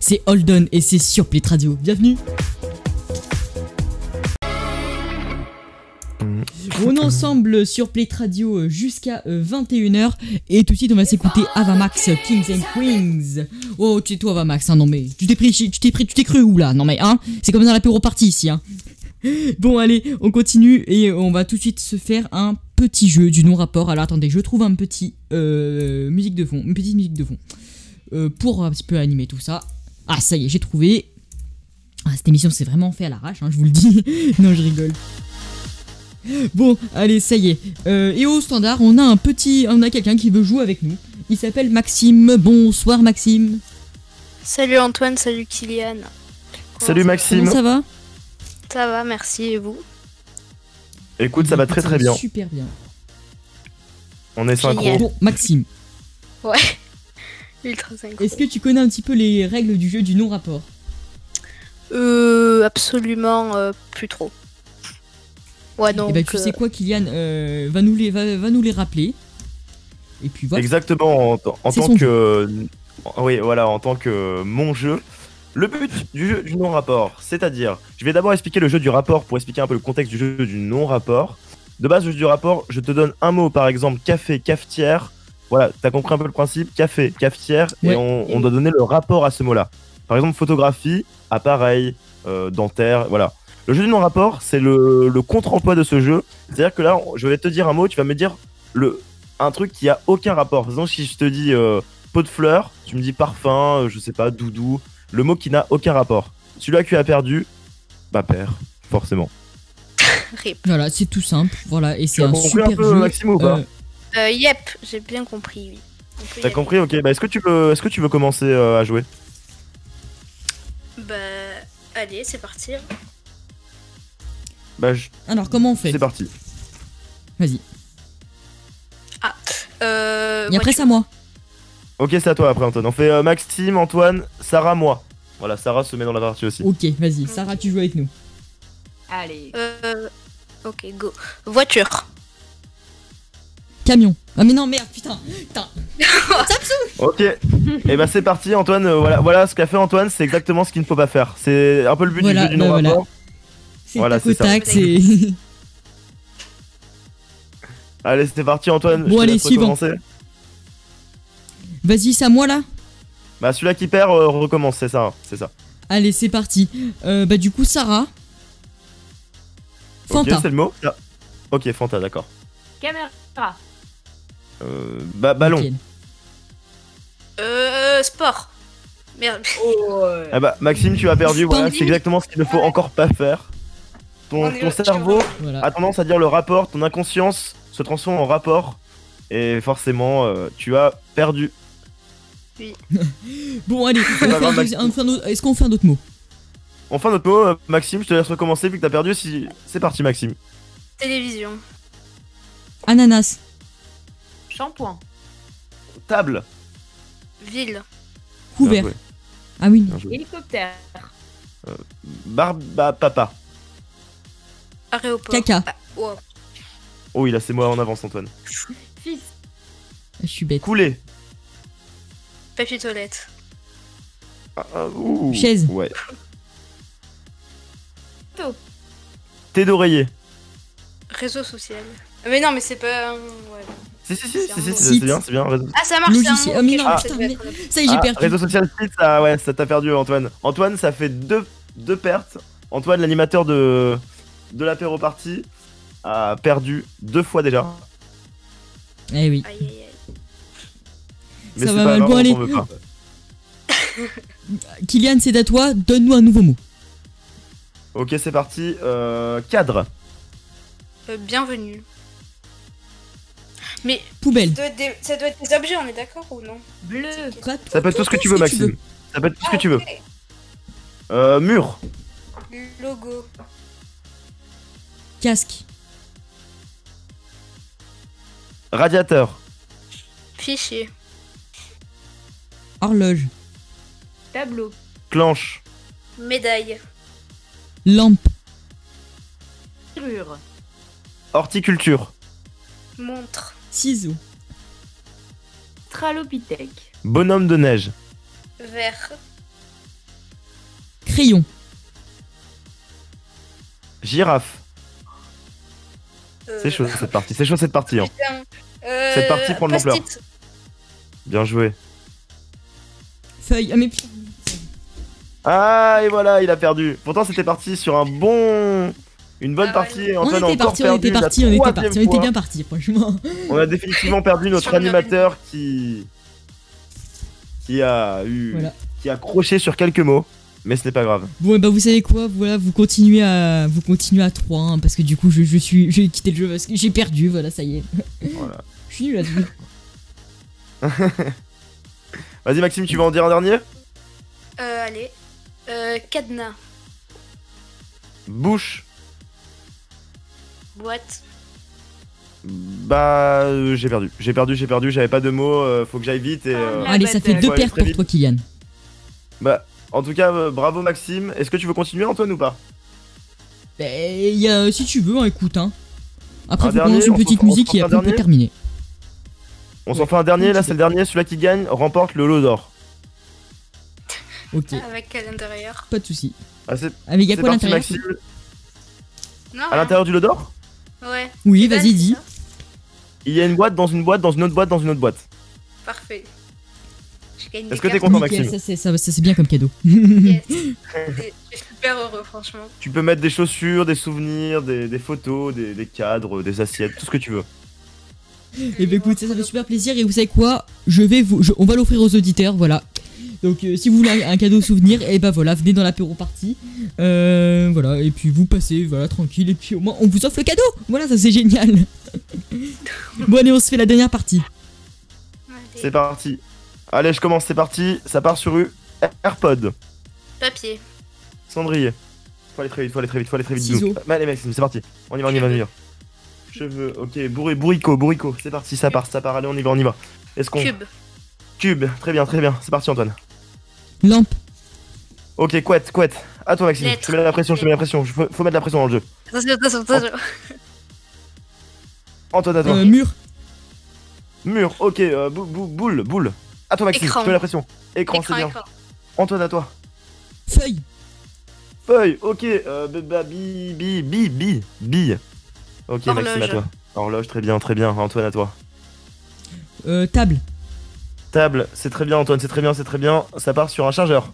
C'est Holden et c'est sur Play Radio. Bienvenue On est ensemble sur Play Radio euh, jusqu'à 21h. Et tout de suite, on va s'écouter Avamax Kings and Queens. Oh, tu es toi, Avamax. Hein, non, mais tu t'es pris, tu t'es pris, tu t'es cru où là? Non, mais hein, c'est comme dans l'apéro partie ici. Hein. Bon, allez, on continue et on va tout de suite se faire un petit jeu du non-rapport. Alors attendez, je trouve un petit euh, musique de fond, une petite musique de fond euh, pour un petit peu animer tout ça. Ah, ça y est, j'ai trouvé. Ah, cette émission c'est vraiment fait à l'arrache, hein, je vous le dis. non, je rigole. Bon, allez, ça y est. Euh, et au standard, on a un petit, on a quelqu'un qui veut jouer avec nous. Il s'appelle Maxime. Bonsoir Maxime. Salut Antoine, salut Kylian. Salut Maxime. Comment ça va Ça va, merci et vous Écoute, ça va très très bien. Super bien. On est synchro. Bon, Maxime, Ouais. Ultra synchro. est-ce que tu connais un petit peu les règles du jeu du non-rapport? Euh, absolument euh, plus trop. Ouais, donc. Eh ben, tu euh, sais quoi, Kylian euh, va, nous les, va, va nous les rappeler. Et puis voilà. Exactement, en, t- en C'est tant son que. Oui, voilà, en tant que mon jeu. Le but du jeu du non-rapport, c'est-à-dire, je vais d'abord expliquer le jeu du rapport pour expliquer un peu le contexte du jeu du non-rapport. De base, le jeu du rapport, je te donne un mot, par exemple, café, cafetière. Voilà, t'as compris un peu le principe, café, cafetière, Ouais. et on, on doit donner le rapport à ce mot-là. Par exemple, photographie, appareil, euh, dentaire, voilà. Le jeu du non-rapport, c'est le, le contre-emploi de ce jeu. C'est-à-dire que là, je vais te dire un mot, tu vas me dire le, un truc qui a aucun rapport. Par exemple, si je te dis euh, pot de fleurs, tu me dis parfum, euh, je sais pas, doudou, le mot qui n'a aucun rapport. Celui-là qui a perdu, bah perd, forcément. Rip. Voilà, c'est tout simple. Voilà, et c'est un super un peu, jeu. Maxime, ou pas Euh, Euh, yep, j'ai bien compris, oui. T'as compris Ok, bah est-ce que tu veux, est-ce que tu veux commencer euh, à jouer? Bah, allez, c'est parti. Bah je- Alors, comment on fait? C'est parti. Vas-y. Euh, Et après, c'est à moi. Ok, c'est à toi après Antoine. On fait euh, Maxime, Antoine, Sarah, moi. Voilà, Sarah se met dans la partie aussi. Ok, vas-y. Sarah, tu joues avec nous. Allez. Euh, ok, go. Voiture. Camion. Ah, mais non, merde, putain. Putain. Ça me saoule. Ok, et bah c'est parti Antoine. euh, voilà, voilà ce qu'a fait Antoine, c'est exactement ce qu'il ne faut pas faire. C'est un peu le but Voilà, du jeu du bah non-rapport. voilà. C'est Voilà, c'est ça. Allez, c'était parti Antoine. Bon, je allez, suivant. Vas-y, c'est à moi là Bah celui-là qui perd euh, recommence, c'est ça, c'est ça. Allez, c'est parti. Euh, bah, du coup, Sarah. Fanta. Ok, c'est le mot. Ah. Ok, Fanta, d'accord. Caméra. Euh, bah ballon. Euh, sport. Merde. Oh. Ah bah Maxime, tu as perdu. Voilà, c'est exactement ce qu'il ne faut encore pas faire. Ton, On cerveau Voilà. a tendance à dire le rapport, ton inconscience se transforme en rapport. Et forcément, euh, tu as perdu. Bon, allez. on pas fait un autre- Est-ce qu'on fait un autre mot? Mot, euh, Maxime, je te laisse recommencer vu que t'as perdu. Si... C'est parti, Maxime. Télévision. Ananas. Shampoing. Table. Ville. Couvert. Ah oui. Hélicoptère. Barba papa. Aéroport. Caca. Ah, wow. Oh, il a ses mots en avance, Antoine. Fils. Je suis bête. Couler. Papier toilette. Ah, ah, ouh. Chaise. Ouais. Thé d'oreiller. Réseau social. Mais non, mais c'est pas. Ouais. Si, si, si, C'est si, c'est bien, c'est bien. Ah, ça marche, c'est un mot. Mais- ça y est, j'ai Ah, perdu. réseau social site, ça, ouais, ça t'a perdu, Antoine. Antoine, ça fait deux, deux pertes. Antoine, l'animateur de, de l'apéro party, a perdu deux fois déjà. Eh oui. Aïe, aïe, aïe. Mais Ça va pas mal. Bon, on allez. Kylian, c'est à toi. Donne-nous un nouveau mot. Ok, c'est parti. Euh, cadre. Euh, bienvenue. Mais Poubelle. ça doit, être des... ça doit être des objets, on est d'accord ou non Bleu. Ça peut être tout ce que tu veux, Maxime. Ça peut être tout ce que tu veux. Euh, mur. Logo. Casque. Radiateur. Fichier. Horloge. Tableau. Clanche. Médaille. Lampe. Serrure. Horticulture. Montre. Ciseaux. Stralopithèque. Bonhomme de neige. Verre. Crayon. Girafe. C'est chaud cette partie, c'est chaud cette partie. Hein. Euh, Cette partie prend de l'ampleur. Bien joué. Feuille. Ah, mais putain. Ah, et voilà, il a perdu. Pourtant, c'était parti sur un bon. Une bonne partie. et On était parti, on était parti, on était parti, on était bien parti, franchement. On a définitivement perdu notre animateur qui. qui a eu. Voilà. qui a croché sur quelques mots. Mais ce n'est pas grave. Bon, et bah, vous savez quoi, voilà, vous continuez à, vous continuez à 3, hein, parce que du coup, je, je suis, j'ai quitté le jeu parce que j'ai perdu, voilà, ça y est. Voilà. Je suis nul là-dessus. Vas-y, Maxime, tu vas en dire un dernier? Euh, allez. Euh, cadenas. Bouche. Boîte. Bah, euh, j'ai perdu. J'ai perdu, j'ai perdu, j'avais pas de mots. euh, faut que j'aille vite et. euh, Allez, ça fait deux très pour vite. toi, Kylian. Bah, en tout cas, euh, bravo Maxime. Est-ce que tu veux continuer, Antoine, ou pas? Bah, y a, si tu veux, hein, écoute, hein. Après, Un faut qu'on dernier, lance une petite musique et après on peut dernier terminer. On s'en fait un dernier, là c'est le dernier. Celui-là qui gagne remporte le lot d'or. Ok, Avec à l'intérieur. pas de soucis. Ah, c'est Ah, quoi à parti, l'intérieur? Maxime? Non, À l'intérieur du lot d'or? Ouais. Oui, vas-y, dis. Il y a une boîte dans une boîte, dans une autre boîte, dans une autre boîte. Parfait. Est-ce que t'es content, Nickel, Maxime ça c'est ça, ça, c'est bien comme cadeau. Yes. Je suis super heureux, franchement. Tu peux mettre des chaussures, des souvenirs, des, des photos, des, des cadres, des assiettes, tout ce que tu veux. Et bah écoute, ça, ça fait super plaisir. Et vous savez quoi? Je vais vous, je- on va l'offrir aux auditeurs, voilà. Donc euh, si vous voulez un, cadeau souvenir, et bah voilà, venez dans l'apéro party. Euh, voilà, et puis vous passez, voilà, tranquille. Et puis au moins on vous offre le cadeau. Voilà, ça c'est génial. bon allez, on se fait la dernière partie. C'est parti. Allez, je commence, c'est parti. Ça part sur U. AirPod. Papier. Cendrier. Faut aller très vite, faut aller très vite, faut aller très vite. Ciseaux. Bisous. Bah, allez, Maxime, c'est parti. On y va, on y va, on y va. Cheveux, ok. Bourri, bourrico, bourrico. C'est parti, ça part, ça part. Allez, on y va, on y va. Est-ce qu'on. Cube. Cube. Très bien, très bien. C'est parti, Antoine. Lampe. Ok, couette, couette. À toi, Maxime. Lettre. Je te mets la pression, je te mets la pression. Faut, faut mettre la pression dans le jeu. Attention, attention, attention. Antoine, à toi. Euh, mur. Mur, ok. euh, bou- bou- boule, boule. À toi, Maxime. Écran. Je te mets la pression. Écran, c'est bien. écran. Antoine, à toi. Feuille. Feuille, ok. Euh, b- bah, bi, bi, bi, bi, bille. Ok, Maxime, à toi. Horloge, très bien, très bien. Antoine, à toi. Euh, table. Table, c'est très bien, Antoine, c'est très bien, c'est très bien. Ça part sur un chargeur.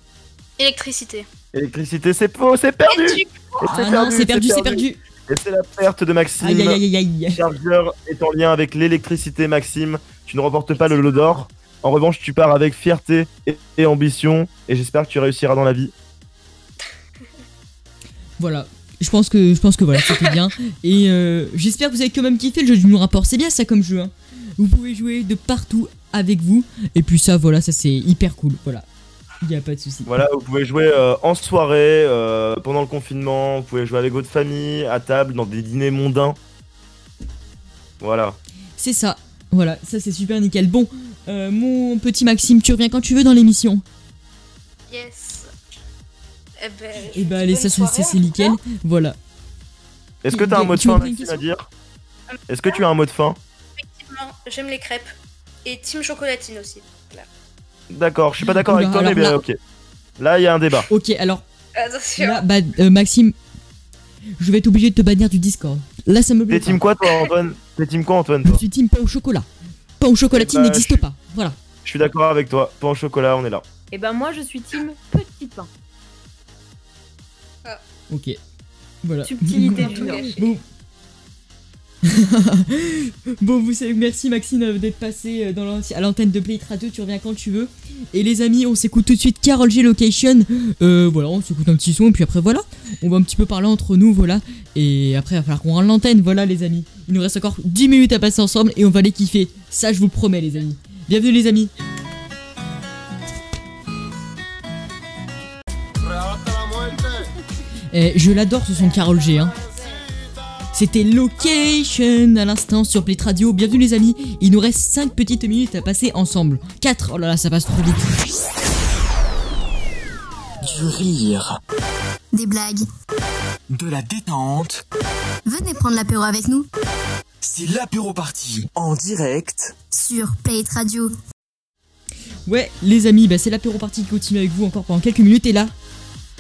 Électricité. Électricité, c'est faux, c'est perdu. Ah non, c'est perdu, c'est perdu. Et c'est la perte de Maxime. Aïe aïe aïe aïe aïe. Chargeur est en lien avec l'électricité, Maxime. Tu ne remportes pas le lot d'or. En revanche, tu pars avec fierté et, et ambition. Et j'espère que tu réussiras dans la vie. Voilà. Je pense que je pense que voilà, c'était bien. Et euh, j'espère que vous avez quand même kiffé le jeu du rapport. C'est bien ça comme jeu. hein. Vous pouvez jouer de partout avec vous. Et puis ça, voilà, ça c'est hyper cool. Voilà. Il y a pas de souci. Voilà, vous pouvez jouer euh, en soirée, euh, pendant le confinement. Vous pouvez jouer avec votre famille, à table, dans des dîners mondains. Voilà. C'est ça. Voilà, ça c'est super nickel. Bon, euh, mon petit Maxime, tu reviens quand tu veux dans l'émission. Yes. Eh ben. Et bah allez, bonne ça c'est- nickel. Voilà. Est-ce que tu as un mot de fin, Maxime, à dire? Est-ce que tu as un mot de fin? Effectivement, j'aime les crêpes. Et team chocolatine aussi. D'accord, je suis pas d'accord avec toi, mais alors ben, là- ok. Là, il y a un débat. Ok, alors Attention. là, bah, euh, Maxime, je vais être obligé de te bannir du Discord. Là, ça me plaît. T'es team quoi, toi, Antoine T'es team quoi, Antoine Je suis team pain au chocolat. Pain au chocolatine Eh bah, n'existe suis- pas. Voilà. Je suis d'accord avec toi. Pain au chocolat, on est là. Et ben moi je suis team petit pain. Ok. Voilà. Subtilité Tout gâché. Bon. bon, vous savez, merci Maxime euh, d'être passé euh, à l'antenne de Play Radio. Tu reviens quand tu veux. Et les amis, on s'écoute tout de suite Carol G Location. Euh, voilà, on s'écoute un petit son. Et puis après, voilà. On va un petit peu parler entre nous. Voilà. Et après, il va falloir qu'on rende l'antenne. Voilà, les amis. Il nous reste encore 10 minutes à passer ensemble. Et on va les kiffer. Ça, je vous promets, les amis. Bienvenue, les amis. Eh, je l'adore ce son de Carol G. Hein. C'était Location à l'instant sur Play Radio. Bienvenue les amis. Il nous reste 5 petites minutes à passer ensemble. 4. Oh là là, ça passe trop vite. Du rire, Des blagues. de la détente. Venez prendre l'apéro avec nous C'est l'apéro party en direct. sur Play Radio. Ouais, les amis, bah, c'est l'apéro party qui continue avec vous encore pendant quelques minutes. Et là,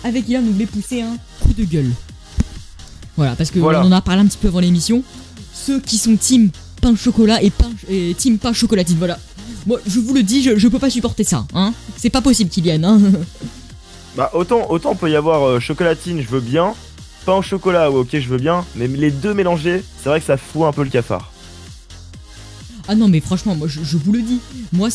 avec Ilan, on voulait pousser un coup de gueule. Voilà, parce que Voilà. on en a parlé un petit peu avant l'émission. ceux qui sont team pain chocolat et, pain, et team pain chocolatine. Voilà. Moi, je vous le dis, je, je peux pas supporter ça. Hein. C'est pas possible, Kylian. Hein. Bah autant, autant peut y avoir euh, chocolatine, je veux bien. Pain au chocolat, ouais, ok, je veux bien. Mais les deux mélangés, c'est vrai que ça fout un peu le cafard. Ah non, mais franchement, moi je, je vous le dis. Moi,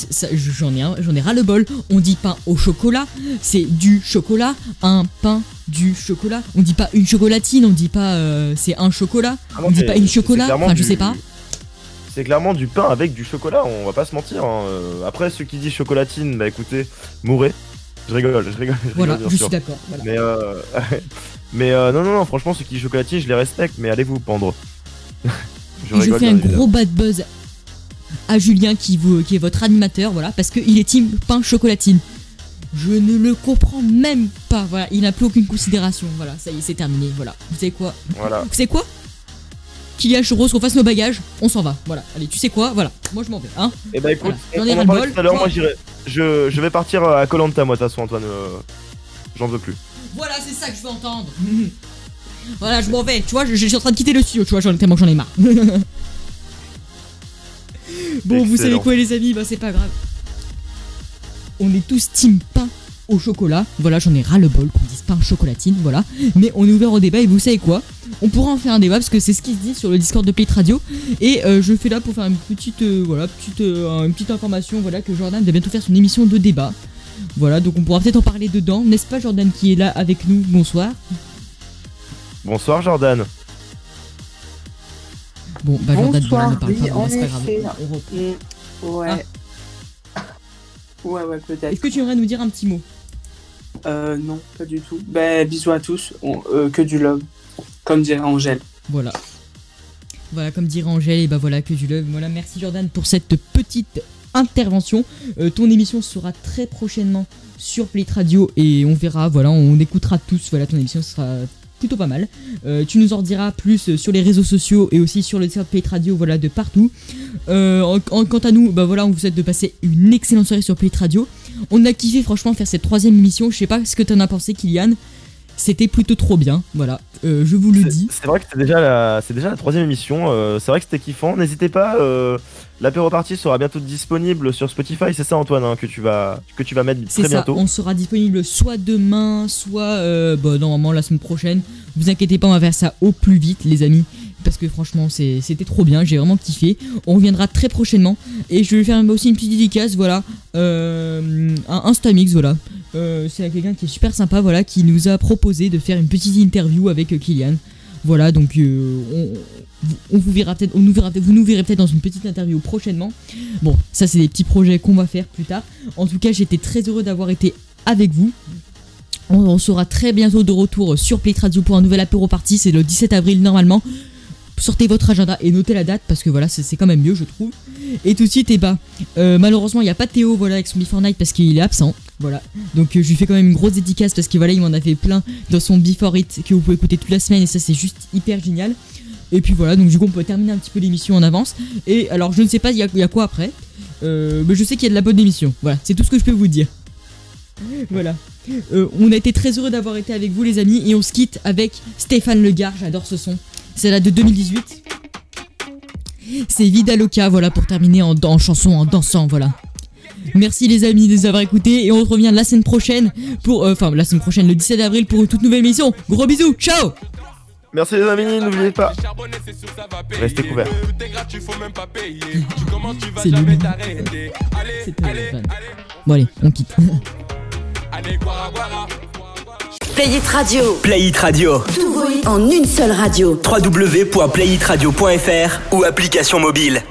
j'en ai, j'en ai ras le bol. On dit pain au chocolat, c'est du chocolat, un pain du chocolat. On dit pas une chocolatine, on dit pas euh, c'est un chocolat. Ah non, on dit pas une chocolat. Enfin, je du- sais pas. C'est clairement du pain avec du chocolat, on va pas se mentir. hein. Euh, Après, ceux qui disent chocolatine, bah écoutez, mourrez. Je rigole, je rigole. je Voilà, rigole, je sûr. suis d'accord. Voilà. Mais, euh... mais euh, non, non, non, franchement, ceux qui disent chocolatine, je les respecte, mais allez vous pendre. Je fais un évidemment. gros bad buzz à Julien qui, vous, qui est votre animateur, voilà, parce qu'il est team pain chocolatine. Je ne le comprends même pas, voilà, il n'a plus aucune considération, voilà, ça y est, c'est terminé, voilà. Vous savez quoi? Voilà. Vous savez quoi? Kylian Churros, qu'on fasse nos bagages, on s'en va, voilà. Allez, tu sais quoi? Voilà, moi je m'en vais, hein Et bah écoute, Voilà. J'en on, ai on ras en le parlait bol. tout à l'heure, moi j'irai. Je, je vais partir à Colanta, moi, de toute façon, Antoine. euh, J'en veux plus. Voilà, c'est ça que je veux entendre. voilà, je m'en vais. Tu vois, je, je suis en train de quitter le studio, tu vois, j'en tellement que j'en ai marre. bon, vous savez quoi, les amis? Bah, c'est pas grave. On est tous team pain au chocolat. Voilà, j'en ai ras le bol qu'on dise pain chocolatine, voilà. Mais on est ouvert au débat et vous savez quoi? On pourra en faire un débat parce que c'est ce qui se dit sur le Discord de Play Radio. Et euh, je fais là pour faire une petite, euh, voilà, petite, euh, une petite information, voilà, que Jordan va bientôt faire son émission de débat. Voilà, donc on pourra peut-être en parler dedans, n'est-ce pas Jordan qui est là avec nous? Bonsoir. Bonsoir, Jordan. Bon, bah Jordan, Bonsoir, ne parle oui, pas, bon, en c'est pas grave. effet. On reprend. Ouais. Ouais, ouais, peut-être. Est-ce que tu aimerais nous dire un petit mot? Euh, non, pas du tout. Ben, bisous à tous. On- euh, que du love. Comme dirait Angèle. Voilà. Voilà, comme dirait Angèle, et bah voilà, que du love. Voilà, merci Jordan pour cette petite intervention. Euh, ton émission sera très prochainement sur Play Radio et on verra, voilà, on écoutera tous. Voilà, ton émission sera plutôt pas mal. Euh, tu nous en diras plus sur les réseaux sociaux et aussi sur le site Play Radio, voilà, de partout. Euh, en- quant à nous, bah voilà, on vous souhaite de passer une excellente soirée sur Play Radio. On a kiffé franchement faire cette troisième émission. Je sais pas ce que t'en as pensé, Kylian. C'était plutôt trop bien, voilà. Euh, je vous le dis. C'est vrai que c'est déjà la, c'est déjà la troisième émission. euh, c'est vrai que c'était kiffant. N'hésitez pas. Euh, L'apéro party sera bientôt disponible sur Spotify. C'est ça, Antoine, hein, que tu vas, que tu vas mettre très ça, bientôt. on sera disponible soit demain, soit euh, bah, normalement la semaine prochaine. Vous inquiétez pas, on va faire ça au plus vite, les amis. Parce que franchement, c'était trop bien, j'ai vraiment kiffé. On reviendra très prochainement. Et je vais faire aussi une petite dédicace, voilà. Euh, un Instamix, voilà. Euh, c'est quelqu'un qui est super sympa, voilà, qui nous a proposé de faire une petite interview avec euh, Kylian. Voilà, donc euh, on, on vous verra peut-être, on nous verra, vous nous verrez peut-être dans une petite interview prochainement. Bon, ça c'est des petits projets qu'on va faire plus tard. En tout cas, j'étais très heureux d'avoir été avec vous. On, on sera très bientôt de retour sur Play Radio pour un nouvel apéro party. C'est le 17 avril normalement. Sortez votre agenda et notez la date parce que voilà, c'est quand même mieux, je trouve. Et tout de suite, et bah, euh, malheureusement, il n'y a pas Théo voilà, avec son Before Night parce qu'il est absent. Voilà. Donc, euh, je lui fais quand même une grosse dédicace parce que voilà, il m'en a fait plein dans son Before It que vous pouvez écouter toute la semaine et ça, c'est juste hyper génial. Et puis voilà, donc du coup, on peut terminer un petit peu l'émission en avance. Et alors, je ne sais pas, il y, a- quoi après? Euh, Mais je sais qu'il y a de la bonne émission. Voilà, c'est tout ce que je peux vous dire. Voilà. Euh, on a été très heureux d'avoir été avec vous les amis et on se quitte avec Stéphane Legard, j'adore ce son. C'est la de 2018. C'est Vida Loca, voilà, pour terminer en chanson, en dansant, voilà. Merci les amis de nous avoir écoutés et on se revient la semaine prochaine pour, euh, enfin la semaine prochaine, le 17 avril pour une toute nouvelle émission. Gros bisous, ciao Merci les amis, n'oubliez pas. Restez couverts. C'est le C'était euh, fan. Bon allez, on quitte. Play It Radio. Play It Radio. Tout en une seule radio. www.playitradio.fr ou application mobile.